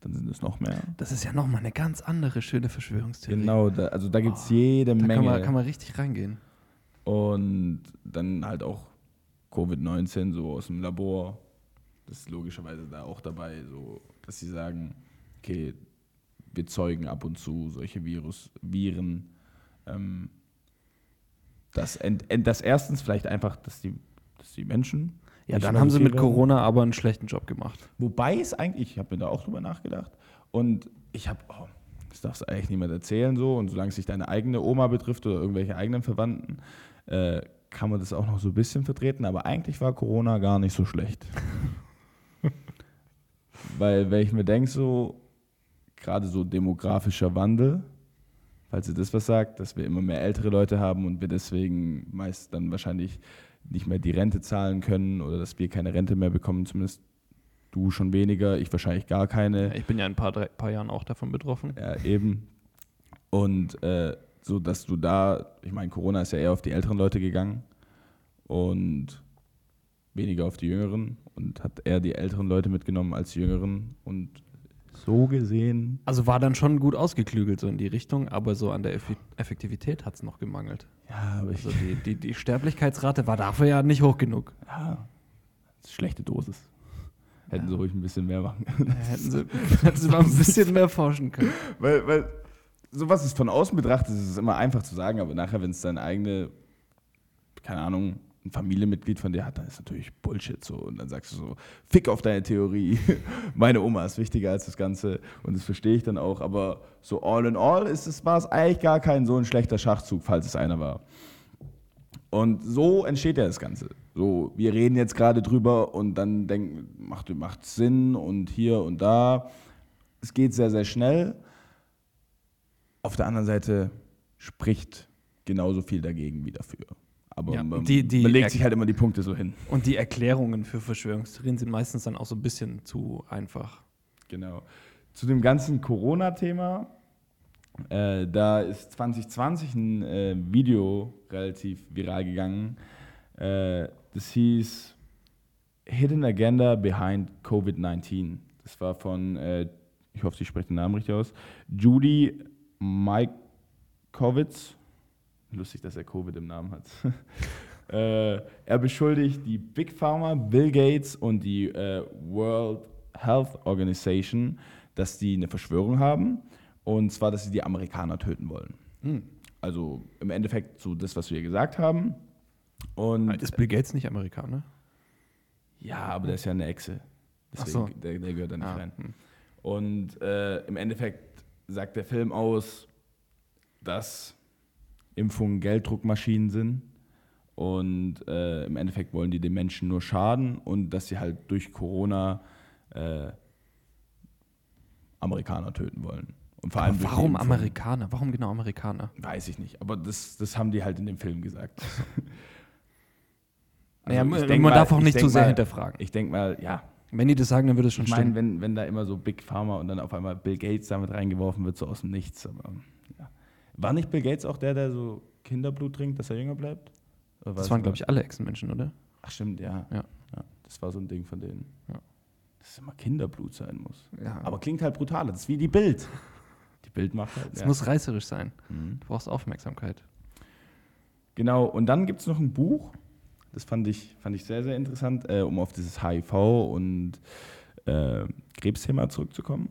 Speaker 1: dann sind es noch mehr.
Speaker 2: Das ist ja nochmal eine ganz andere schöne Verschwörungstheorie.
Speaker 1: Genau, da, also da gibt es
Speaker 2: Oh,
Speaker 1: jede
Speaker 2: Da
Speaker 1: Menge.
Speaker 2: kann man, kann man richtig reingehen.
Speaker 1: Und dann halt auch Covid-19 so aus dem Labor. Das ist logischerweise da auch dabei, so, dass sie sagen, okay, wir zeugen ab und zu solche Virus, Viren. Ähm, das, ent, ent, das erstens vielleicht einfach, dass die, dass die Menschen.
Speaker 2: Ja, dann haben sie mit
Speaker 1: werden.
Speaker 2: Corona aber einen schlechten Job gemacht.
Speaker 1: Wobei es eigentlich, ich habe mir da auch drüber nachgedacht und ich habe, oh, das darfst du eigentlich niemand erzählen so und solange es sich deine eigene Oma betrifft oder irgendwelche eigenen Verwandten, äh, kann man das auch noch so ein bisschen vertreten, aber eigentlich war Corona gar nicht so schlecht. Weil, wenn ich mir denke, so, gerade so demografischer Wandel, falls ihr das was sagt, dass wir immer mehr ältere Leute haben und wir deswegen meist dann wahrscheinlich nicht mehr die Rente zahlen können oder dass wir keine Rente mehr bekommen, zumindest du schon weniger, ich wahrscheinlich gar keine.
Speaker 2: Ich bin ja in ein paar, drei, paar Jahren auch davon betroffen.
Speaker 1: Ja, eben. Und äh, so, dass du da, ich meine, Corona ist ja eher auf die älteren Leute gegangen und weniger auf die Jüngeren und hat eher die älteren Leute mitgenommen als die Jüngeren und so gesehen,
Speaker 2: Also war dann schon gut ausgeklügelt so in die Richtung, aber so an der Effektivität hat es noch gemangelt.
Speaker 1: ja, aber ich,
Speaker 2: Also die, die, die Sterblichkeitsrate war dafür ja nicht hoch genug.
Speaker 1: ja, schlechte Dosis. Hätten
Speaker 2: Ja.
Speaker 1: sie ruhig ein bisschen mehr machen
Speaker 2: Da hätten sie, hätten sie mal ein bisschen mehr forschen können.
Speaker 1: Weil, weil sowas ist von außen betrachtet, ist es immer einfach zu sagen, aber nachher, wenn es deine eigene keine Ahnung, ein Familienmitglied von dir hat, dann ist natürlich Bullshit so. Und dann sagst du so, fick auf deine Theorie. Meine Oma ist wichtiger als das Ganze. Und das verstehe ich dann auch. Aber so all in all ist es, war es eigentlich gar kein so ein schlechter Schachzug, falls es einer war. Und so entsteht ja das Ganze. So, wir reden jetzt gerade drüber und dann denken, macht, macht Sinn und hier und da. Es geht sehr, sehr schnell. Auf der anderen Seite spricht genauso viel dagegen wie dafür. Aber
Speaker 2: Ja,
Speaker 1: man,
Speaker 2: die- die
Speaker 1: man legt sich halt immer die Punkte so hin.
Speaker 2: Und die Erklärungen für Verschwörungstheorien sind meistens dann auch so ein bisschen zu einfach.
Speaker 1: Genau. Zu dem ganzen Corona-Thema, äh, da ist 2020 ein äh, Video relativ viral gegangen. Äh, das hieß Hidden Agenda Behind COVID-19. Das war von, äh, ich hoffe, ich spreche den Namen richtig aus, Judy Majkowitz. Lustig, dass er Covid im Namen hat. äh, er beschuldigt die Big Pharma, Bill Gates und die äh, World Health Organization, dass die eine Verschwörung haben. Und zwar, dass sie die Amerikaner töten wollen.
Speaker 2: Hm.
Speaker 1: Also im Endeffekt so das, was wir gesagt haben. Und
Speaker 2: Ist Bill Gates nicht Amerikaner?
Speaker 1: ja, aber der ist ja eine Echse. Deswegen,
Speaker 2: so.
Speaker 1: der, der gehört da nicht
Speaker 2: Ah,
Speaker 1: rein.
Speaker 2: hm.
Speaker 1: Und äh, im Endeffekt sagt der Film aus, dass Impfungen Gelddruckmaschinen sind. Und äh, im Endeffekt wollen die den Menschen nur schaden und dass sie halt durch Corona äh, Amerikaner töten wollen. Und vor allem
Speaker 2: Aber warum. Amerikaner? Warum genau Amerikaner?
Speaker 1: Weiß ich nicht, aber das, das haben die halt in dem Film gesagt.
Speaker 2: Naja,
Speaker 1: Also ich
Speaker 2: man
Speaker 1: mal-
Speaker 2: darf auch
Speaker 1: ich
Speaker 2: nicht zu sehr
Speaker 1: mal-
Speaker 2: hinterfragen.
Speaker 1: Ich denke mal, ja,
Speaker 2: Wenn die das sagen, dann würde es schon
Speaker 1: Ich meine,
Speaker 2: stimmen.
Speaker 1: wenn, wenn da immer so Big Pharma und dann auf einmal Bill Gates damit reingeworfen wird, so aus dem Nichts. Aber, ja. War nicht Bill Gates auch der, der so Kinderblut trinkt, dass er jünger bleibt? Oder
Speaker 2: Das waren, glaube ich, alle Echsenmenschen, oder?
Speaker 1: Ach, stimmt, ja.
Speaker 2: Ja.
Speaker 1: ja. Das war so ein Ding von denen.
Speaker 2: Ja.
Speaker 1: Dass es immer Kinderblut sein muss.
Speaker 2: Ja.
Speaker 1: Aber klingt halt brutal. Das ist wie die Bild. Die Bild macht halt.
Speaker 2: es
Speaker 1: ja.
Speaker 2: muss reißerisch sein.
Speaker 1: Mhm.
Speaker 2: Du brauchst Aufmerksamkeit.
Speaker 1: Genau, und dann gibt es noch ein Buch, das fand ich, fand ich sehr, sehr interessant, äh, um auf dieses HIV und äh, Krebsthema zurückzukommen.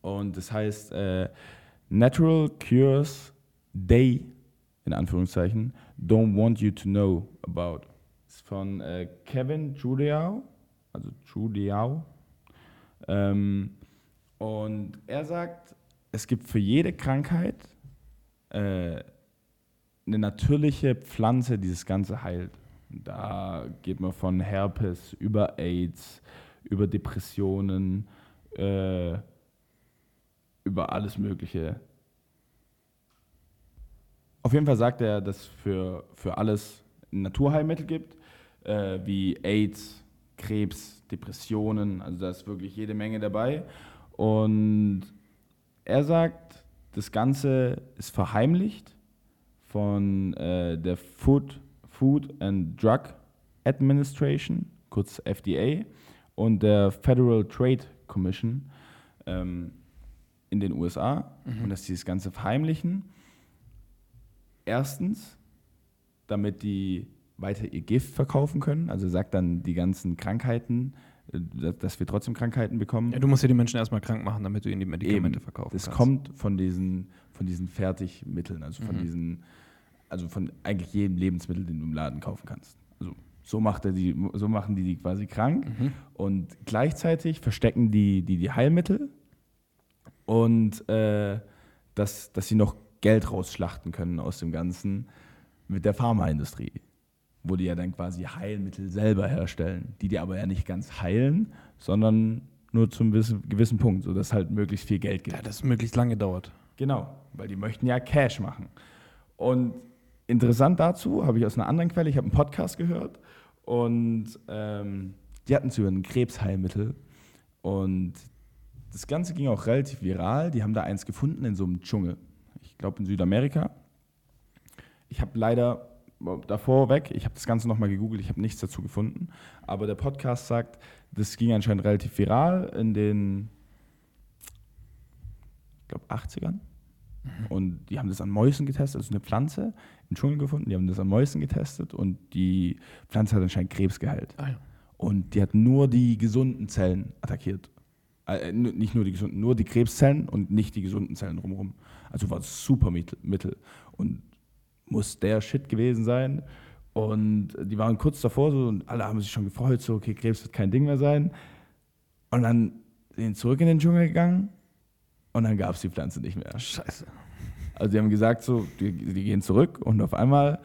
Speaker 1: Und das heißt äh, Natural Cures They, in Anführungszeichen, don't want you to know about. Das ist von äh, Kevin Juliao, also Juliao. Ähm, und er sagt, es gibt für jede Krankheit äh, eine natürliche Pflanze, die das Ganze heilt. Da geht man von Herpes über AIDS, über Depressionen, äh, über alles Mögliche. Auf jeden Fall sagt er, dass es für, für alles ein Naturheilmittel gibt, äh, wie AIDS, Krebs, Depressionen, also da ist wirklich jede Menge dabei. Und er sagt, das Ganze ist verheimlicht von äh, der Food, Food and Drug Administration, kurz FDA, und der Federal Trade Commission ähm, in den USA und dass sie das Ganze verheimlichen. Erstens, damit die weiter ihr Gift verkaufen können. Also sagt dann die ganzen Krankheiten, dass- dass wir trotzdem Krankheiten bekommen.
Speaker 2: Ja, du musst ja die Menschen erstmal krank machen, damit du ihnen die Medikamente
Speaker 1: Eben.
Speaker 2: verkaufen
Speaker 1: Das
Speaker 2: kannst.
Speaker 1: kommt von diesen, von diesen Fertigmitteln, also von
Speaker 2: Mhm.
Speaker 1: diesen, also von eigentlich jedem Lebensmittel, den du im Laden kaufen kannst. Also so macht er die, so machen die die quasi krank
Speaker 2: Mhm.
Speaker 1: und gleichzeitig verstecken die die, die Heilmittel und äh, dass, dass sie noch Geld rausschlachten können aus dem Ganzen mit der Pharmaindustrie, wo die ja dann quasi Heilmittel selber herstellen, die die aber ja nicht ganz heilen, sondern nur zum gewissen, gewissen Punkt, sodass halt möglichst viel Geld gibt.
Speaker 2: Ja, das möglichst lange dauert.
Speaker 1: Genau, weil die möchten ja Cash machen. Und interessant dazu habe ich aus einer anderen Quelle, ich habe einen Podcast gehört und ähm, die hatten zu über ein Krebsheilmittel und das Ganze ging auch relativ viral. Die haben da eins gefunden in so einem Dschungel. Ich glaube in Südamerika. Ich habe leider davor weg, ich habe das Ganze nochmal gegoogelt, ich habe nichts dazu gefunden. Aber der Podcast sagt, das ging anscheinend relativ viral in den, ich glaube, 80ern. Und die haben das an Mäusen getestet, also eine Pflanze im Dschungel gefunden, die haben das an Mäusen getestet und die Pflanze hat anscheinend Krebs geheilt.
Speaker 2: Ah, ja.
Speaker 1: Und die hat nur die gesunden Zellen attackiert. Äh, n- nicht nur die gesunden, nur die Krebszellen und nicht die gesunden Zellen drumherum. Also war es super. Mittel. Und muss der Shit gewesen sein. Und die waren kurz davor so und alle haben sich schon gefreut, so, okay, Krebs wird kein Ding mehr sein. Und dann sind sie zurück in den Dschungel gegangen und dann gab es die Pflanze nicht mehr.
Speaker 2: Scheiße.
Speaker 1: Also die haben gesagt, so, die, die gehen zurück und auf einmal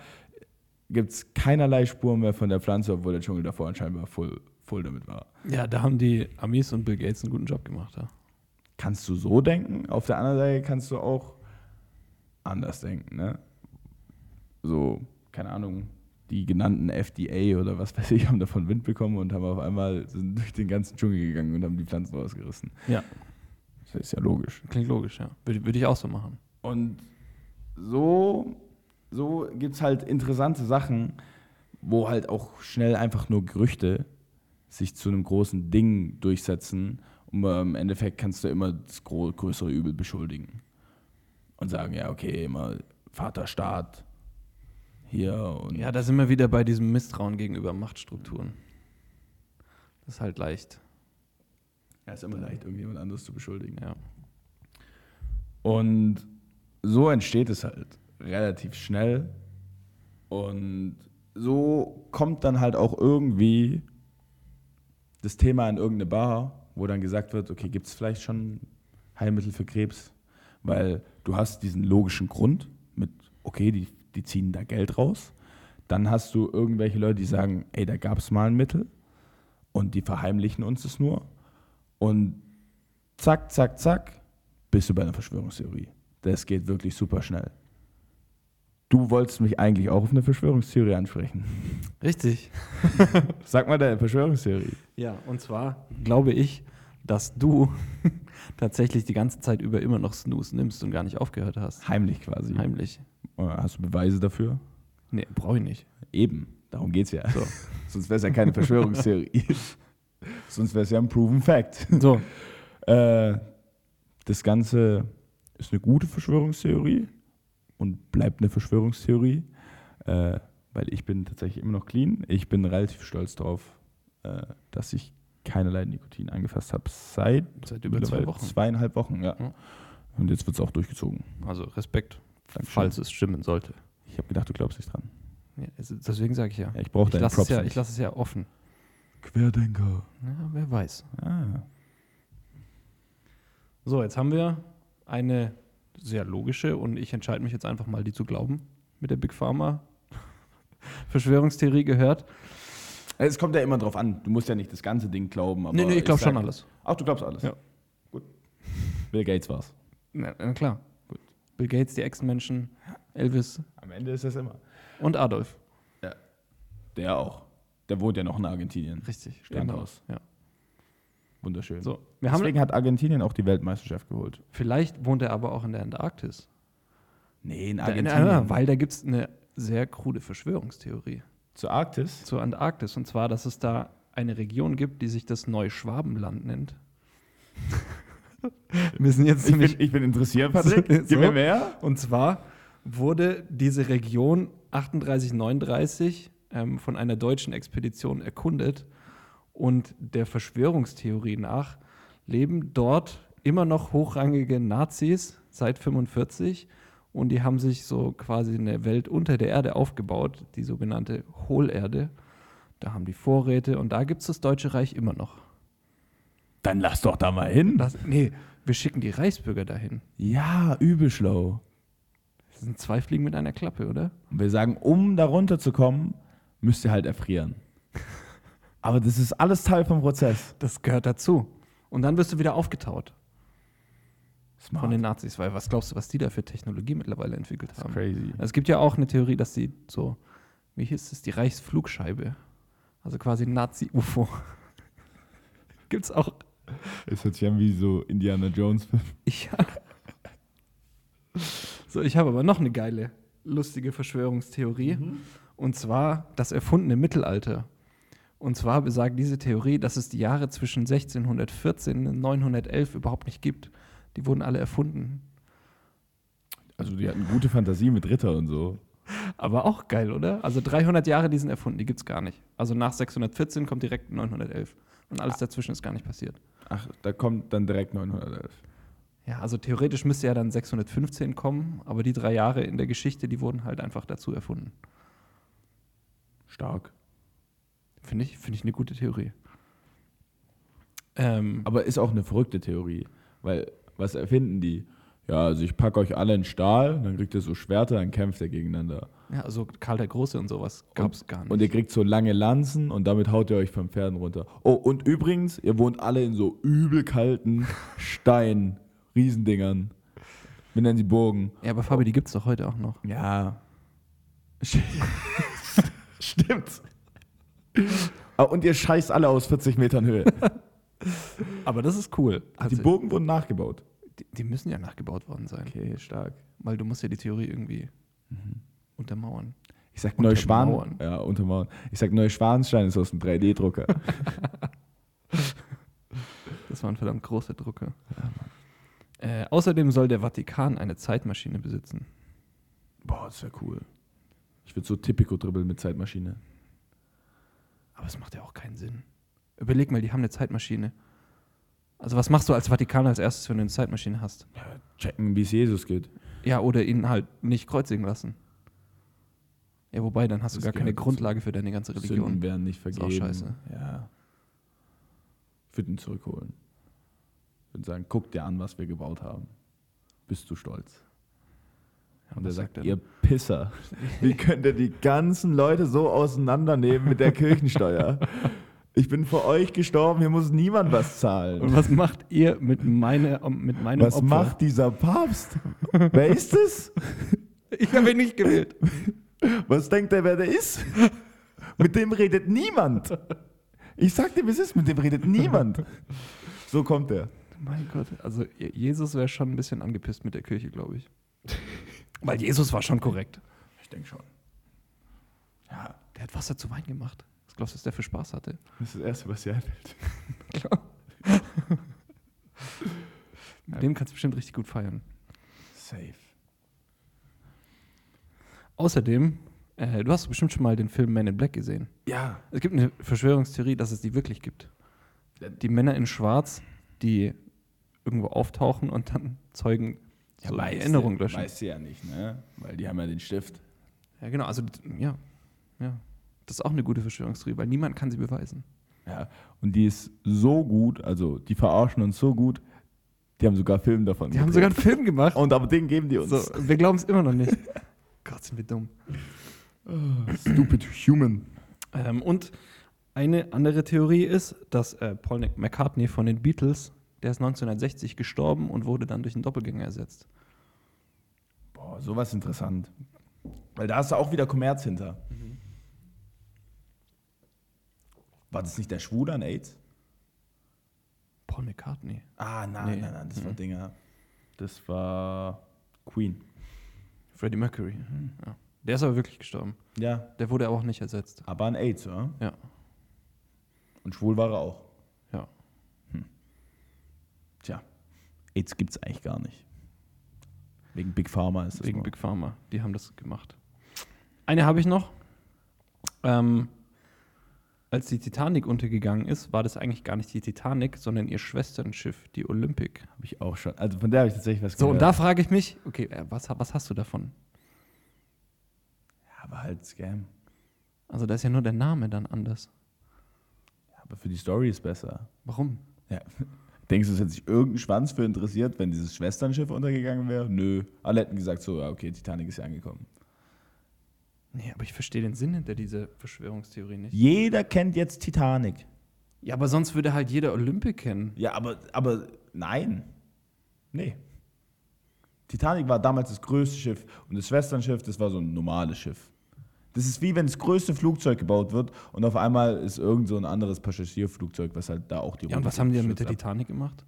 Speaker 1: gibt es keinerlei Spuren mehr von der Pflanze, obwohl der Dschungel davor anscheinend voll, voll damit war.
Speaker 2: Ja, da haben die Amis und Bill Gates einen guten Job gemacht. Ja.
Speaker 1: Kannst du so denken? Auf der anderen Seite kannst du auch anders denken, ne? So, keine Ahnung, die genannten FDA oder was weiß ich, haben davon Wind bekommen und haben auf einmal sind durch den ganzen Dschungel gegangen und haben die Pflanzen rausgerissen.
Speaker 2: Ja.
Speaker 1: Das ist ja logisch.
Speaker 2: Klingt logisch, ja. Würde, würde ich auch so machen.
Speaker 1: Und so, so gibt es halt interessante Sachen, wo halt auch schnell einfach nur Gerüchte sich zu einem großen Ding durchsetzen. Und im Endeffekt kannst du immer das größere Übel beschuldigen. Und sagen, ja, okay, immer Vaterstaat hier
Speaker 2: Ja, da sind wir wieder bei diesem Misstrauen gegenüber Machtstrukturen. Das ist halt leicht.
Speaker 1: ja, ist immer leicht, irgendjemand anderes zu beschuldigen.
Speaker 2: Ja.
Speaker 1: Und so entsteht es halt relativ schnell. Und so kommt dann halt auch irgendwie das Thema in irgendeine Bar, wo dann gesagt wird, okay, gibt es vielleicht schon Heilmittel für Krebs? Weil du hast diesen logischen Grund mit, okay, die, die ziehen da Geld raus. Dann hast du irgendwelche Leute, die sagen, ey, da gab es mal ein Mittel und die verheimlichen uns es nur. Und zack, zack, zack, bist du bei einer Verschwörungstheorie. Das geht wirklich super schnell. Du wolltest mich eigentlich auch auf eine Verschwörungstheorie ansprechen.
Speaker 2: Richtig.
Speaker 1: Sag mal deine Verschwörungstheorie.
Speaker 2: Ja, und zwar glaube ich, dass du tatsächlich die ganze Zeit über immer noch Snooze nimmst und gar nicht aufgehört hast.
Speaker 1: Heimlich quasi.
Speaker 2: Heimlich.
Speaker 1: Oder Hast du Beweise dafür?
Speaker 2: Nee, brauche ich nicht.
Speaker 1: Eben, darum geht's ja.
Speaker 2: So.
Speaker 1: Sonst wäre es ja keine Verschwörungstheorie. Sonst wäre es ja ein Proven Fact.
Speaker 2: So,
Speaker 1: Äh, das Ganze ist eine gute Verschwörungstheorie und bleibt eine Verschwörungstheorie, äh, weil ich bin tatsächlich immer noch clean. Ich bin relativ stolz darauf, äh, dass ich keinerlei Nikotin angefasst habe seit,
Speaker 2: seit über zwei Wochen.
Speaker 1: zweieinhalb Wochen. Ja.
Speaker 2: Ja.
Speaker 1: Und jetzt wird es auch durchgezogen.
Speaker 2: Also Respekt,
Speaker 1: Dankeschön.
Speaker 2: falls es stimmen sollte.
Speaker 1: Ich habe gedacht, du glaubst nicht dran.
Speaker 2: Ja, es- deswegen sage ich ja.
Speaker 1: Ja, ich brauche deine
Speaker 2: lasse
Speaker 1: Props
Speaker 2: es, ja,
Speaker 1: nicht.
Speaker 2: ich lass es ja offen.
Speaker 1: Querdenker.
Speaker 2: Ja, wer weiß.
Speaker 1: Ah.
Speaker 2: So, jetzt haben wir eine sehr logische und ich entscheide mich jetzt einfach mal, die zu glauben, mit der Big Pharma Verschwörungstheorie gehört.
Speaker 1: Es kommt ja immer drauf an. Du musst ja nicht das ganze Ding glauben. Aber
Speaker 2: nee, nee, ich glaube schon alles.
Speaker 1: Ach, du glaubst alles?
Speaker 2: Ja.
Speaker 1: Gut. Bill Gates war's.
Speaker 2: Na, na klar. Bill Gates, die Echsenmenschen, Elvis
Speaker 1: Am Ende ist das immer.
Speaker 2: und Adolf.
Speaker 1: Der auch. Der wohnt ja noch in Argentinien.
Speaker 2: Richtig.
Speaker 1: Standhaus.
Speaker 2: Ja.
Speaker 1: Wunderschön.
Speaker 2: So, wir haben,
Speaker 1: Deswegen hat Argentinien auch die Weltmeisterschaft geholt.
Speaker 2: vielleicht wohnt er aber auch in der Antarktis.
Speaker 1: Nee, in
Speaker 2: Da,
Speaker 1: Argentinien.
Speaker 2: ja, weil da gibt es eine sehr krude Verschwörungstheorie
Speaker 1: Zur Arktis?
Speaker 2: zur Antarktis. Und zwar, dass es da eine Region gibt, die sich das Neuschwabenland nennt. Wir sind jetzt
Speaker 1: Ich bin, ich bin interessiert, Patrick.
Speaker 2: So.
Speaker 1: Gib mir mehr.
Speaker 2: Und zwar wurde diese Region 3839 ähm, von einer deutschen Expedition erkundet und der Verschwörungstheorie nach leben dort immer noch hochrangige Nazis seit 45 und die haben sich so quasi eine Welt unter der Erde aufgebaut, die sogenannte Hohlerde. Da haben die Vorräte und da gibt es das Deutsche Reich immer noch.
Speaker 1: Dann lass doch da mal hin.
Speaker 2: Das, nee, wir schicken die Reichsbürger dahin.
Speaker 1: Ja, übel schlau.
Speaker 2: Das sind zwei Fliegen mit einer Klappe, oder?
Speaker 1: Und wir sagen, um da runterzukommen, müsst ihr halt erfrieren. Aber das ist alles Teil vom Prozess.
Speaker 2: Das gehört dazu. Und dann wirst du wieder aufgetaut
Speaker 1: Smart.
Speaker 2: von den Nazis, weil was glaubst du, was die da für Technologie mittlerweile entwickelt
Speaker 1: das ist
Speaker 2: haben?
Speaker 1: crazy.
Speaker 2: Es gibt ja auch eine Theorie, dass die so, wie hieß es, die Reichsflugscheibe, also quasi ein Nazi-UFO. Gibt's auch.
Speaker 1: Es hört sich an wie so Indiana Jones.
Speaker 2: Ich, so, ich habe aber noch eine geile, lustige Verschwörungstheorie. Und zwar das erfundene Mittelalter. Und zwar besagt diese Theorie, dass es die Jahre zwischen 1614 und 911 überhaupt nicht gibt. Die wurden alle erfunden.
Speaker 1: Also die hatten gute Fantasie mit Ritter und so.
Speaker 2: Aber auch geil, oder? Also 300 Jahre, die sind erfunden, die gibt es gar nicht. Also nach 614 kommt direkt 911. Und alles dazwischen ist gar nicht passiert.
Speaker 1: Ach, da kommt dann direkt 911.
Speaker 2: Ja, also theoretisch müsste ja dann 615 kommen, aber die drei Jahre in der Geschichte, die wurden halt einfach dazu erfunden.
Speaker 1: Stark.
Speaker 2: Finde ich, finde ich eine gute Theorie. Ähm,
Speaker 1: Aber ist auch eine verrückte Theorie. Weil, was erfinden die? Ja, also ich packe euch alle in Stahl, dann kriegt ihr so Schwerter, dann kämpft ihr gegeneinander.
Speaker 2: ja, also Karl der Große und sowas gab es gar nicht.
Speaker 1: Und ihr kriegt so lange Lanzen und damit haut ihr euch vom Pferden runter. Oh, und übrigens, ihr wohnt alle in so übel kalten Stein, Riesendingern. Wir nennen sie Burgen.
Speaker 2: ja, aber Fabi, die gibt es doch heute auch noch.
Speaker 1: Ja. Stimmt. Ah, Und ihr scheißt alle aus 40 Metern Höhe.
Speaker 2: Aber das ist cool. Also,
Speaker 1: die Burgen wurden nachgebaut.
Speaker 2: Die, die müssen ja nachgebaut worden sein.
Speaker 1: Okay, stark.
Speaker 2: Weil du musst ja die Theorie irgendwie untermauern.
Speaker 1: Ich sag. Neuschwan. Ja, untermauern. Ich sag Neuschwanstein ist aus dem 3D-Drucker.
Speaker 2: Das war ein verdammt großer Drucker. Äh, außerdem soll der Vatikan eine Zeitmaschine besitzen.
Speaker 1: Boah, das wäre cool. Ich würde so Tipico dribbeln mit Zeitmaschine.
Speaker 2: Aber es macht ja auch keinen Sinn. Überleg mal, die haben eine Zeitmaschine. Also was machst du als Vatikan als erstes, wenn du eine Zeitmaschine hast?
Speaker 1: Ja, checken, wie es Jesus geht.
Speaker 2: Ja, oder ihn halt nicht kreuzigen lassen. Ja, wobei, dann hast
Speaker 1: Das
Speaker 2: du gar keine
Speaker 1: dazu.
Speaker 2: Grundlage für deine ganze
Speaker 1: Sünden
Speaker 2: Religion.
Speaker 1: werden nicht
Speaker 2: Ist auch
Speaker 1: vergeben.
Speaker 2: scheiße.
Speaker 1: Ja. Ich würde ihn zurückholen. Ich würde sagen, guck dir an, was wir gebaut haben. Bist du stolz?
Speaker 2: Ja,
Speaker 1: Und er sagt,
Speaker 2: er
Speaker 1: ihr Pisser, wie könnt ihr die ganzen Leute so auseinandernehmen mit der Kirchensteuer? Ich bin für euch gestorben, hier muss niemand was
Speaker 2: Und
Speaker 1: zahlen.
Speaker 2: was macht ihr mit, meine, mit meinem
Speaker 1: Was
Speaker 2: Opfer?
Speaker 1: macht dieser Papst? Wer ist es?
Speaker 2: Ich habe ihn nicht gewählt.
Speaker 1: Was denkt er, wer der ist? Mit dem redet niemand. Ich sag dir, wie es ist, mit dem redet niemand. So kommt er.
Speaker 2: Mein Gott, also Je- Jesus wäre schon ein bisschen angepisst mit der Kirche, glaube ich. Weil Jesus war schon korrekt.
Speaker 1: Ich denke schon. Ja,
Speaker 2: Der hat Wasser zu Wein gemacht. Was glaubst du, was der für Spaß hatte?
Speaker 1: das ist das Erste, was dir einfällt.
Speaker 2: Mit dem kannst du bestimmt richtig gut feiern.
Speaker 1: Safe.
Speaker 2: Außerdem, äh, du hast bestimmt schon mal den Film Man in Black gesehen.
Speaker 1: Ja.
Speaker 2: Es gibt eine Verschwörungstheorie, dass es die wirklich gibt. Die Männer in Schwarz, die irgendwo auftauchen und dann Zeugen so die Erinnerung löschen.
Speaker 1: Weißt du ja nicht, ne? Weil die haben ja den Stift.
Speaker 2: Ja, genau. Also, ja. ja. Das ist auch eine gute Verschwörungstheorie, weil niemand kann sie beweisen.
Speaker 1: Ja. Und die ist so gut, also die verarschen uns so gut, die haben sogar Film davon
Speaker 2: Die haben sogar einen Film gemacht.
Speaker 1: Und aber den geben die uns.
Speaker 2: So, wir glauben es immer noch nicht. Gott, sind wir dumm.
Speaker 1: Stupid Human.
Speaker 2: Ähm, und eine andere Theorie ist, dass äh, Paul McCartney von den Beatles, der ist 1960 gestorben und wurde dann durch einen Doppelgänger ersetzt.
Speaker 1: Boah, sowas interessant. Weil da hast du auch wieder Kommerz hinter. War das nicht der Schwule an AIDS?
Speaker 2: Paul McCartney.
Speaker 1: Ah, nein,
Speaker 2: Nee.
Speaker 1: nein, nein, das war
Speaker 2: Mhm.
Speaker 1: Dinger. Das war Queen.
Speaker 2: Freddie Mercury. Ja. Der ist aber wirklich gestorben.
Speaker 1: Ja,
Speaker 2: Der wurde aber auch nicht ersetzt.
Speaker 1: aber an AIDS, oder?
Speaker 2: Ja.
Speaker 1: Und schwul war er auch.
Speaker 2: Ja.
Speaker 1: Tja, AIDS gibt's eigentlich gar nicht. Wegen Big Pharma ist das
Speaker 2: Wegen
Speaker 1: nur.
Speaker 2: Big Pharma. Die haben das gemacht. Eine habe ich noch. Ähm, als die Titanic untergegangen ist, war das eigentlich gar nicht die Titanic, sondern ihr Schwesternschiff, die Olympic.
Speaker 1: Habe ich auch schon. Also von der habe ich tatsächlich was
Speaker 2: So, und
Speaker 1: gehört.
Speaker 2: da frage ich mich, okay, äh, was, was hast du davon?
Speaker 1: Ja, aber halt Scam.
Speaker 2: Also da ist ja nur der Name dann anders.
Speaker 1: Ja, aber für die Story ist besser.
Speaker 2: Warum?
Speaker 1: Ja. Denkst du, es hätte sich irgendein Schwanz für interessiert, wenn dieses Schwesternschiff untergegangen wäre? Nö. Alle hätten gesagt, so, ja, okay, Titanic ist ja angekommen.
Speaker 2: Nee, aber ich verstehe den Sinn hinter dieser Verschwörungstheorie nicht.
Speaker 1: Jeder kennt jetzt Titanic.
Speaker 2: Ja, aber sonst würde halt jeder Olympic kennen.
Speaker 1: Ja, aber, aber nein. Nee. Titanic war damals das größte Schiff und das Schwesternschiff, das war so ein normales Schiff. Das ist wie wenn das größte Flugzeug gebaut wird und auf einmal ist irgend so ein anderes Passagierflugzeug, was halt da auch die
Speaker 2: Ja, und was haben die denn mit der
Speaker 1: ab.
Speaker 2: Titanic gemacht?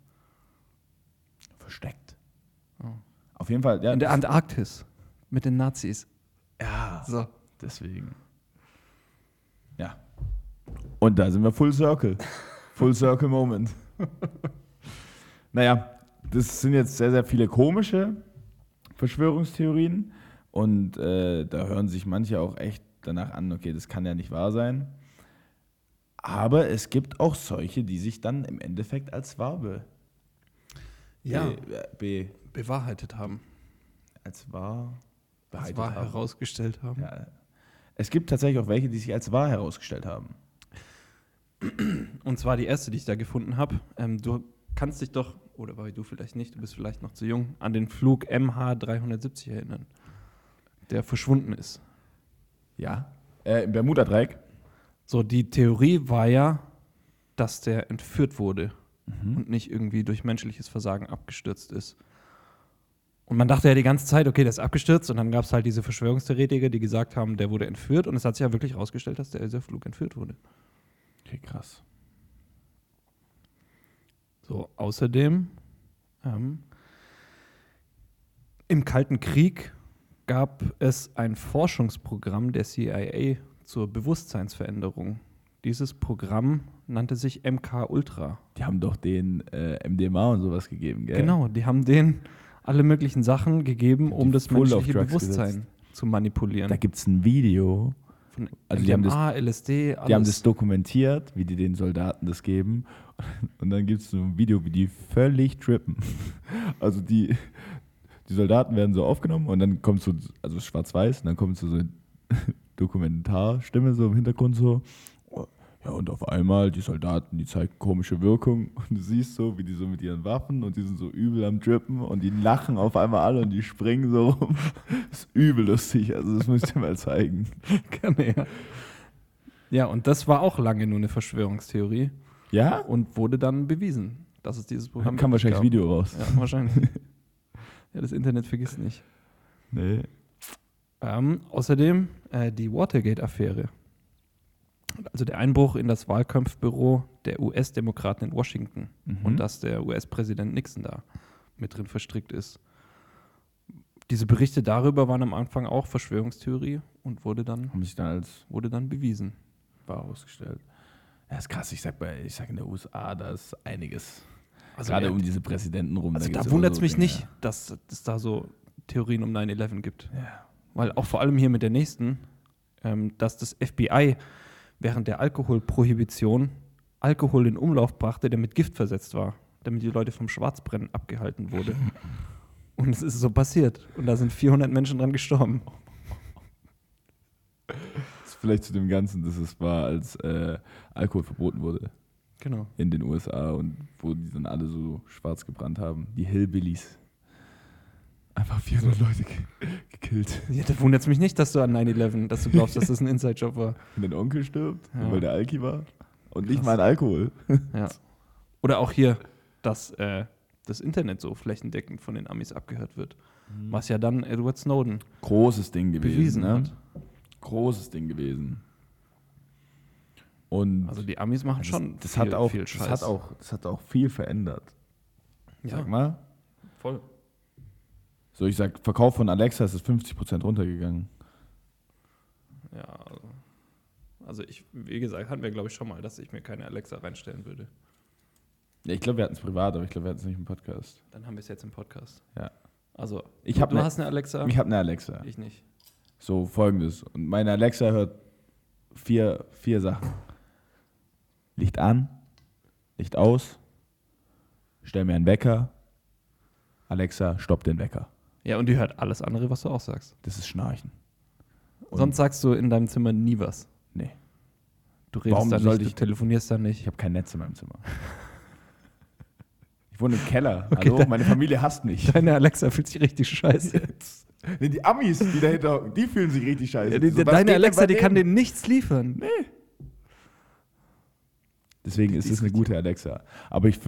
Speaker 1: Versteckt.
Speaker 2: Oh.
Speaker 1: Auf jeden Fall, ja.
Speaker 2: In der Antarktis. Mit den Nazis.
Speaker 1: Ja,
Speaker 2: So.
Speaker 1: deswegen. Ja. Und da sind wir Full Circle. Full Circle Moment. naja, das sind jetzt sehr, sehr viele komische Verschwörungstheorien. Und äh, da hören sich manche auch echt danach an, okay, das kann ja nicht wahr sein. Aber es gibt auch solche, die sich dann im Endeffekt als wahr be,
Speaker 2: Ja.
Speaker 1: be, be,
Speaker 2: Bewahrheitet haben.
Speaker 1: als wahr
Speaker 2: Als wahr
Speaker 1: haben.
Speaker 2: herausgestellt haben.
Speaker 1: Ja. Es gibt tatsächlich auch welche, die sich als wahr herausgestellt haben.
Speaker 2: Und zwar die erste, die ich da gefunden habe. Ähm, du kannst dich doch, oder weil du vielleicht nicht, du bist vielleicht noch zu jung, an den Flug MH370 erinnern, der verschwunden ist.
Speaker 1: Ja. Äh, Im Bermuda-Dreieck.
Speaker 2: So, die Theorie war ja, dass der entführt wurde
Speaker 1: Mhm.
Speaker 2: und nicht irgendwie durch menschliches Versagen abgestürzt ist. Und man dachte ja die ganze Zeit, okay, der ist abgestürzt und dann gab es halt diese Verschwörungstheoretiker, die gesagt haben, der wurde entführt und es hat sich ja wirklich herausgestellt, dass der, Flug entführt wurde.
Speaker 1: Okay, krass.
Speaker 2: So, außerdem ähm, im Kalten Krieg gab es ein Forschungsprogramm der CIA zur Bewusstseinsveränderung. Dieses Programm nannte sich MK Ultra.
Speaker 1: Die haben doch den äh, MDMA und sowas gegeben, gell?
Speaker 2: Genau, die haben denen alle möglichen Sachen gegeben, um das menschliche Bewusstsein zu manipulieren.
Speaker 1: Da gibt es ein Video.
Speaker 2: Von
Speaker 1: also die haben
Speaker 2: MDMA, LSD.
Speaker 1: Die haben das dokumentiert, wie die den Soldaten das geben. Und dann gibt es so ein Video, wie die völlig trippen. Also die, die Soldaten werden so aufgenommen und dann kommt so, also schwarz-weiß, und dann kommt so, so eine Dokumentarstimme so im Hintergrund so. Ja, und auf einmal die Soldaten, die zeigen komische Wirkung und du siehst so, wie die so mit ihren Waffen und die sind so übel am Trippen und die lachen auf einmal alle und die springen so rum. Das ist übel lustig, also das müsst ihr mal zeigen.
Speaker 2: Gerne, ja. ja, und das war auch lange nur eine Verschwörungstheorie
Speaker 1: Ja?
Speaker 2: und wurde dann bewiesen, dass es dieses Programm
Speaker 1: Dann kam wahrscheinlich das
Speaker 2: gab.
Speaker 1: Video raus.
Speaker 2: Ja, wahrscheinlich. ja, das Internet vergisst nicht.
Speaker 1: Nee.
Speaker 2: Ähm, außerdem äh, die Watergate-Affäre. Also der Einbruch in das Wahlkampfbüro der US-Demokraten in Washington
Speaker 1: Mhm.
Speaker 2: und dass der US-Präsident Nixon da mit drin verstrickt ist. Diese Berichte darüber waren am Anfang auch Verschwörungstheorie und wurde dann,
Speaker 1: haben sich dann als
Speaker 2: wurde dann bewiesen.
Speaker 1: wahr ausgestellt. Ja, ist krass. Ich sag, bei, ich sag in der USA, da ist einiges.
Speaker 2: Also,
Speaker 1: Gerade um diese Präsidenten rum.
Speaker 2: also da
Speaker 1: immer
Speaker 2: wundert es
Speaker 1: so
Speaker 2: mich
Speaker 1: Dinge.
Speaker 2: nicht, dass es da so Theorien um 9-11 gibt.
Speaker 1: Ja.
Speaker 2: Weil auch vor allem hier mit der nächsten, ähm, dass das FBI während der Alkoholprohibition Alkohol in Umlauf brachte, der mit Gift versetzt war, damit die Leute vom Schwarzbrennen abgehalten wurde. Und es ist so passiert. Und da sind 400 Menschen dran gestorben.
Speaker 1: Das ist vielleicht zu dem Ganzen, dass es war, als äh, Alkohol verboten wurde
Speaker 2: Genau.
Speaker 1: in den USA und wo die dann alle so schwarz gebrannt haben. Die Hillbillies. Einfach 400 Leute ge gekillt.
Speaker 2: Ja, da wundert es mich nicht, dass du an 9-11, dass du glaubst, dass das ein Inside-Job war.
Speaker 1: Und dein Onkel stirbt,
Speaker 2: Ja.
Speaker 1: weil der Alki war. Und nicht mal ein Alkohol.
Speaker 2: Ja. Oder auch hier, dass äh, das Internet so flächendeckend von den Amis abgehört wird. Was ja dann Edward Snowden
Speaker 1: Großes Ding gewesen.
Speaker 2: bewiesen
Speaker 1: ne?
Speaker 2: hat.
Speaker 1: Großes Ding gewesen. Und
Speaker 2: Also die Amis machen
Speaker 1: das,
Speaker 2: schon
Speaker 1: das,
Speaker 2: viel,
Speaker 1: hat auch,
Speaker 2: viel
Speaker 1: das,
Speaker 2: Scheiß.
Speaker 1: hat auch, das hat auch viel verändert.
Speaker 2: ja,
Speaker 1: Sag mal.
Speaker 2: voll.
Speaker 1: So, ich sag, Verkauf von Alexa ist 50% runtergegangen.
Speaker 2: Ja, also, also ich, wie gesagt, hatten wir glaube ich schon mal, dass ich mir keine Alexa reinstellen würde.
Speaker 1: Ja, ich glaube, wir hatten es privat, aber ich glaube, wir hatten es nicht im Podcast.
Speaker 2: Dann haben wir es jetzt im Podcast.
Speaker 1: Ja.
Speaker 2: Also,
Speaker 1: Ich hab
Speaker 2: du
Speaker 1: ne-
Speaker 2: hast eine Alexa,
Speaker 1: Ich habe eine Alexa.
Speaker 2: ich nicht.
Speaker 1: So, folgendes. Und meine Alexa hört vier, vier Sachen. Licht an, Licht aus, stell mir einen Wecker, Alexa, stopp den Wecker.
Speaker 2: Ja, und die hört alles andere, was du auch sagst.
Speaker 1: Das ist Schnarchen. Und
Speaker 2: Sonst sagst du in deinem Zimmer nie was.
Speaker 1: Nee.
Speaker 2: Du redest
Speaker 1: Warum
Speaker 2: da
Speaker 1: sollte
Speaker 2: nicht,
Speaker 1: ich-
Speaker 2: du telefonierst da
Speaker 1: Ich
Speaker 2: nicht.
Speaker 1: habe kein Netz in meinem Zimmer. Ich wohne im Keller.
Speaker 2: Okay,
Speaker 1: Hallo,
Speaker 2: dann-
Speaker 1: meine Familie hasst mich.
Speaker 2: Deine Alexa fühlt sich richtig scheiße.
Speaker 1: Nee, die Amis, die dahinter, die fühlen sich richtig scheiße.
Speaker 2: Ja, die,
Speaker 1: So,
Speaker 2: deine Alexa, die kann
Speaker 1: denen?
Speaker 2: dir nichts liefern.
Speaker 1: Deswegen ist
Speaker 2: Die
Speaker 1: es
Speaker 2: ist
Speaker 1: eine
Speaker 2: richtig-
Speaker 1: gute Alexa. Aber ich,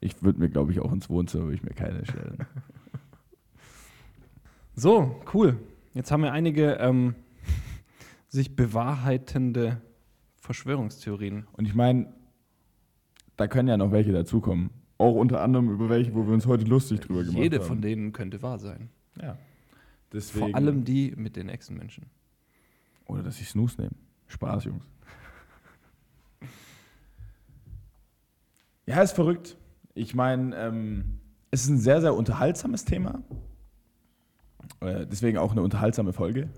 Speaker 1: ich würde mir, glaube ich, auch ins Wohnzimmer würde ich mir keine stellen.
Speaker 2: So, cool. Jetzt haben wir einige ähm, sich bewahrheitende Verschwörungstheorien.
Speaker 1: Und ich meine, da können ja noch welche dazukommen. Auch unter anderem über welche, wo wir uns heute lustig drüber gemacht
Speaker 2: Jede
Speaker 1: haben.
Speaker 2: von denen könnte wahr sein.
Speaker 1: Ja. Deswegen,
Speaker 2: Vor allem die mit den Echsenmenschen.
Speaker 1: Oder dass ich Snooze nehme. Spaß, Jungs. Ja, ist verrückt. Ich meine, ähm, es ist ein sehr, sehr unterhaltsames Thema. Äh, deswegen auch eine unterhaltsame Folge.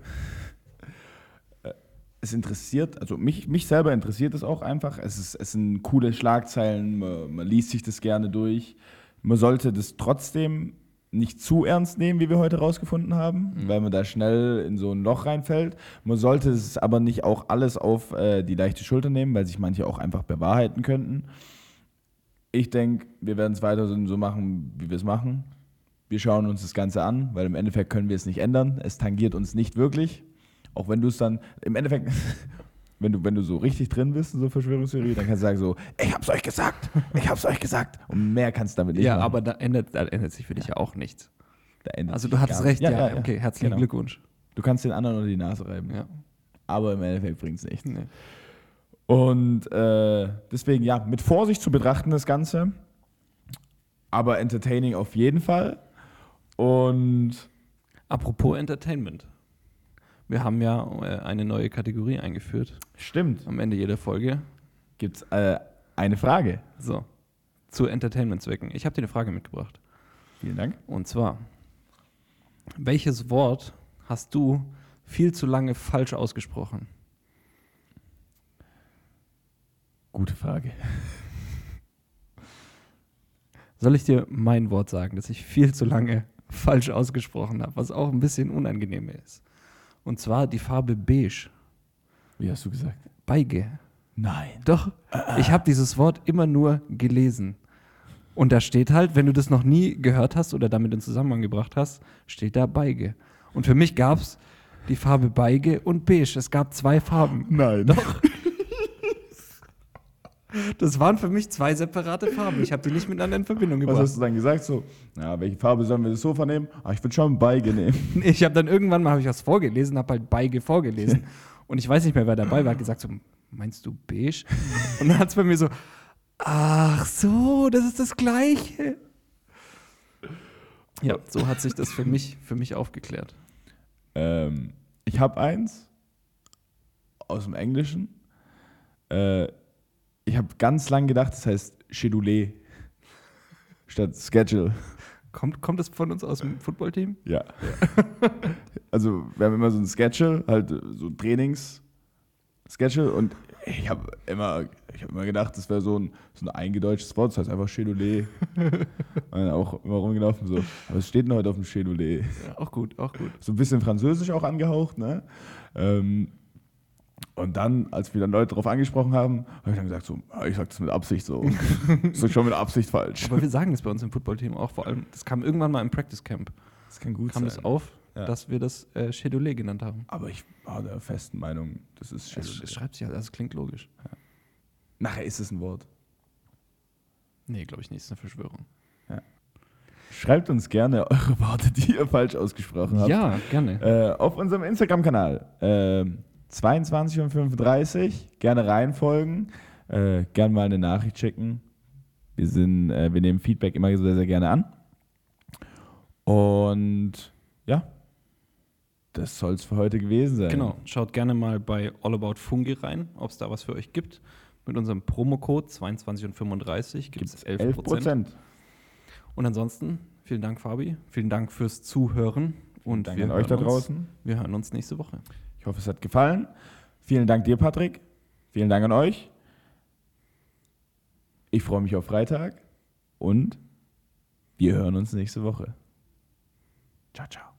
Speaker 1: Äh, es interessiert, also mich, mich selber interessiert es auch einfach. Es, ist, es sind coole Schlagzeilen, man, man liest sich das gerne durch. Man sollte das trotzdem nicht zu ernst nehmen, wie wir heute rausgefunden haben,
Speaker 2: Mhm.
Speaker 1: weil man da schnell in so ein Loch reinfällt. Man sollte es aber nicht auch alles auf äh, die leichte Schulter nehmen, weil sich manche auch einfach bewahrheiten könnten. Ich denke, wir werden es weiter so so machen, wie wir es machen. Wir schauen uns das Ganze an, weil im Endeffekt können wir es nicht ändern. Es tangiert uns nicht wirklich. Auch wenn du es dann, im Endeffekt, wenn du, wenn du so richtig drin bist in so Verschwörungstheorie, dann kannst du sagen so, ich hab's euch gesagt, ich hab's euch gesagt. Und mehr kannst du damit nicht
Speaker 2: ja,
Speaker 1: machen.
Speaker 2: aber da ändert, da ändert sich für dich ja auch nichts. Also du hattest recht,
Speaker 1: nichts.
Speaker 2: ja, okay, herzlichen
Speaker 1: Genau.
Speaker 2: Glückwunsch.
Speaker 1: Du kannst den anderen unter die Nase reiben.
Speaker 2: Ja.
Speaker 1: Aber im Endeffekt bringt es nichts.
Speaker 2: Nee.
Speaker 1: Und äh, deswegen, ja, mit Vorsicht zu betrachten das Ganze. Aber entertaining auf jeden Fall. Und
Speaker 2: Apropos Entertainment. Wir haben ja äh, eine neue Kategorie eingeführt
Speaker 1: stimmt,
Speaker 2: am Ende jeder Folge.
Speaker 1: gibt es äh, eine Frage.
Speaker 2: So, zu Entertainment-Zwecken. Ich habe dir eine Frage mitgebracht.
Speaker 1: Vielen Dank.
Speaker 2: Und zwar, welches Wort hast du viel zu lange falsch ausgesprochen?
Speaker 1: Gute Frage.
Speaker 2: Soll ich dir mein Wort sagen, das ich viel zu lange falsch ausgesprochen habe, was auch ein bisschen unangenehm ist? Und zwar die Farbe beige.
Speaker 1: Wie hast du gesagt?
Speaker 2: Beige.
Speaker 1: Nein.
Speaker 2: Doch, ich habe dieses Wort immer nur gelesen. Und da steht halt, wenn du das noch nie gehört hast oder damit in Zusammenhang gebracht hast, steht da Beige. Und für mich gab es die Farbe Beige und Beige. Es gab zwei Farben.
Speaker 1: Nein.
Speaker 2: Doch. Das waren für mich zwei separate Farben. Ich habe die nicht miteinander in Verbindung
Speaker 1: Was
Speaker 2: gebracht.
Speaker 1: hast du dann gesagt? So, na, welche Farbe sollen wir das Sofa nehmen? Ah, ich würde schon Beige nehmen.
Speaker 2: Ich habe dann irgendwann mal hab ich was vorgelesen, habe halt Beige vorgelesen. Und ich weiß nicht mehr, wer dabei war, hat gesagt so, meinst du beige? Und dann hat es bei mir so, ach so, das ist das Gleiche. Ja, so hat sich das für mich, für mich aufgeklärt.
Speaker 1: Ähm, ich habe eins aus dem Englischen. Äh, ich habe ganz lang gedacht, das heißt Schedule statt Schedule.
Speaker 2: Kommt, kommt das von uns aus dem Footballteam?
Speaker 1: Ja. also wir haben immer so ein Schedule, halt äh, so Trainings Schedule und ich habe immer, ich habe immer gedacht, das wäre so ein, so ein eingedeutschtes Wort, das heißt einfach Schedule. und auch immer rumgelaufen so, aber es steht denn heute auf dem Schedule.
Speaker 2: Ja, auch gut, auch gut.
Speaker 1: so ein bisschen französisch auch angehaucht, ne? Ähm, und dann, als wir dann Leute darauf angesprochen haben, habe ich dann gesagt, so, ja, ich sag das mit Absicht so. das ist schon mit Absicht falsch.
Speaker 2: Aber wir sagen das bei uns im Footballteam auch, vor allem, das kam irgendwann mal im Practice Camp.
Speaker 1: Das kann gut
Speaker 2: Kam das auf,
Speaker 1: Ja.
Speaker 2: dass wir das äh, Schedule genannt haben.
Speaker 1: Aber ich war der festen Meinung, das ist
Speaker 2: Es,
Speaker 1: Schedule.
Speaker 2: es schreibt sich halt, also klingt logisch.
Speaker 1: Nachher ist es ein Wort.
Speaker 2: Nee, glaube ich nicht, ist eine Verschwörung.
Speaker 1: Schreibt uns gerne eure Worte, die ihr falsch ausgesprochen habt.
Speaker 2: Ja, gerne.
Speaker 1: Äh, auf unserem Instagram-Kanal. ähm, 22 und 35. Gerne reinfolgen. Äh, gerne mal eine Nachricht schicken. Wir, sind, äh, wir nehmen Feedback immer sehr, sehr gerne an. Und ja, das soll es für heute gewesen sein.
Speaker 2: Genau, schaut gerne mal bei All About Fungi rein, ob es da was für euch gibt. Mit unserem Promocode 22 und 35 gibt es 11%.
Speaker 1: 11 Prozent.
Speaker 2: Und ansonsten, vielen Dank, Fabi. Vielen Dank fürs Zuhören. Und
Speaker 1: Danke
Speaker 2: wir
Speaker 1: an euch da
Speaker 2: hören uns-
Speaker 1: draußen.
Speaker 2: Wir hören uns nächste Woche.
Speaker 1: Ich hoffe, es hat gefallen. Vielen Dank dir, Patrick. Vielen Dank an euch. Ich freue mich auf Freitag und wir hören uns nächste Woche. Ciao, ciao.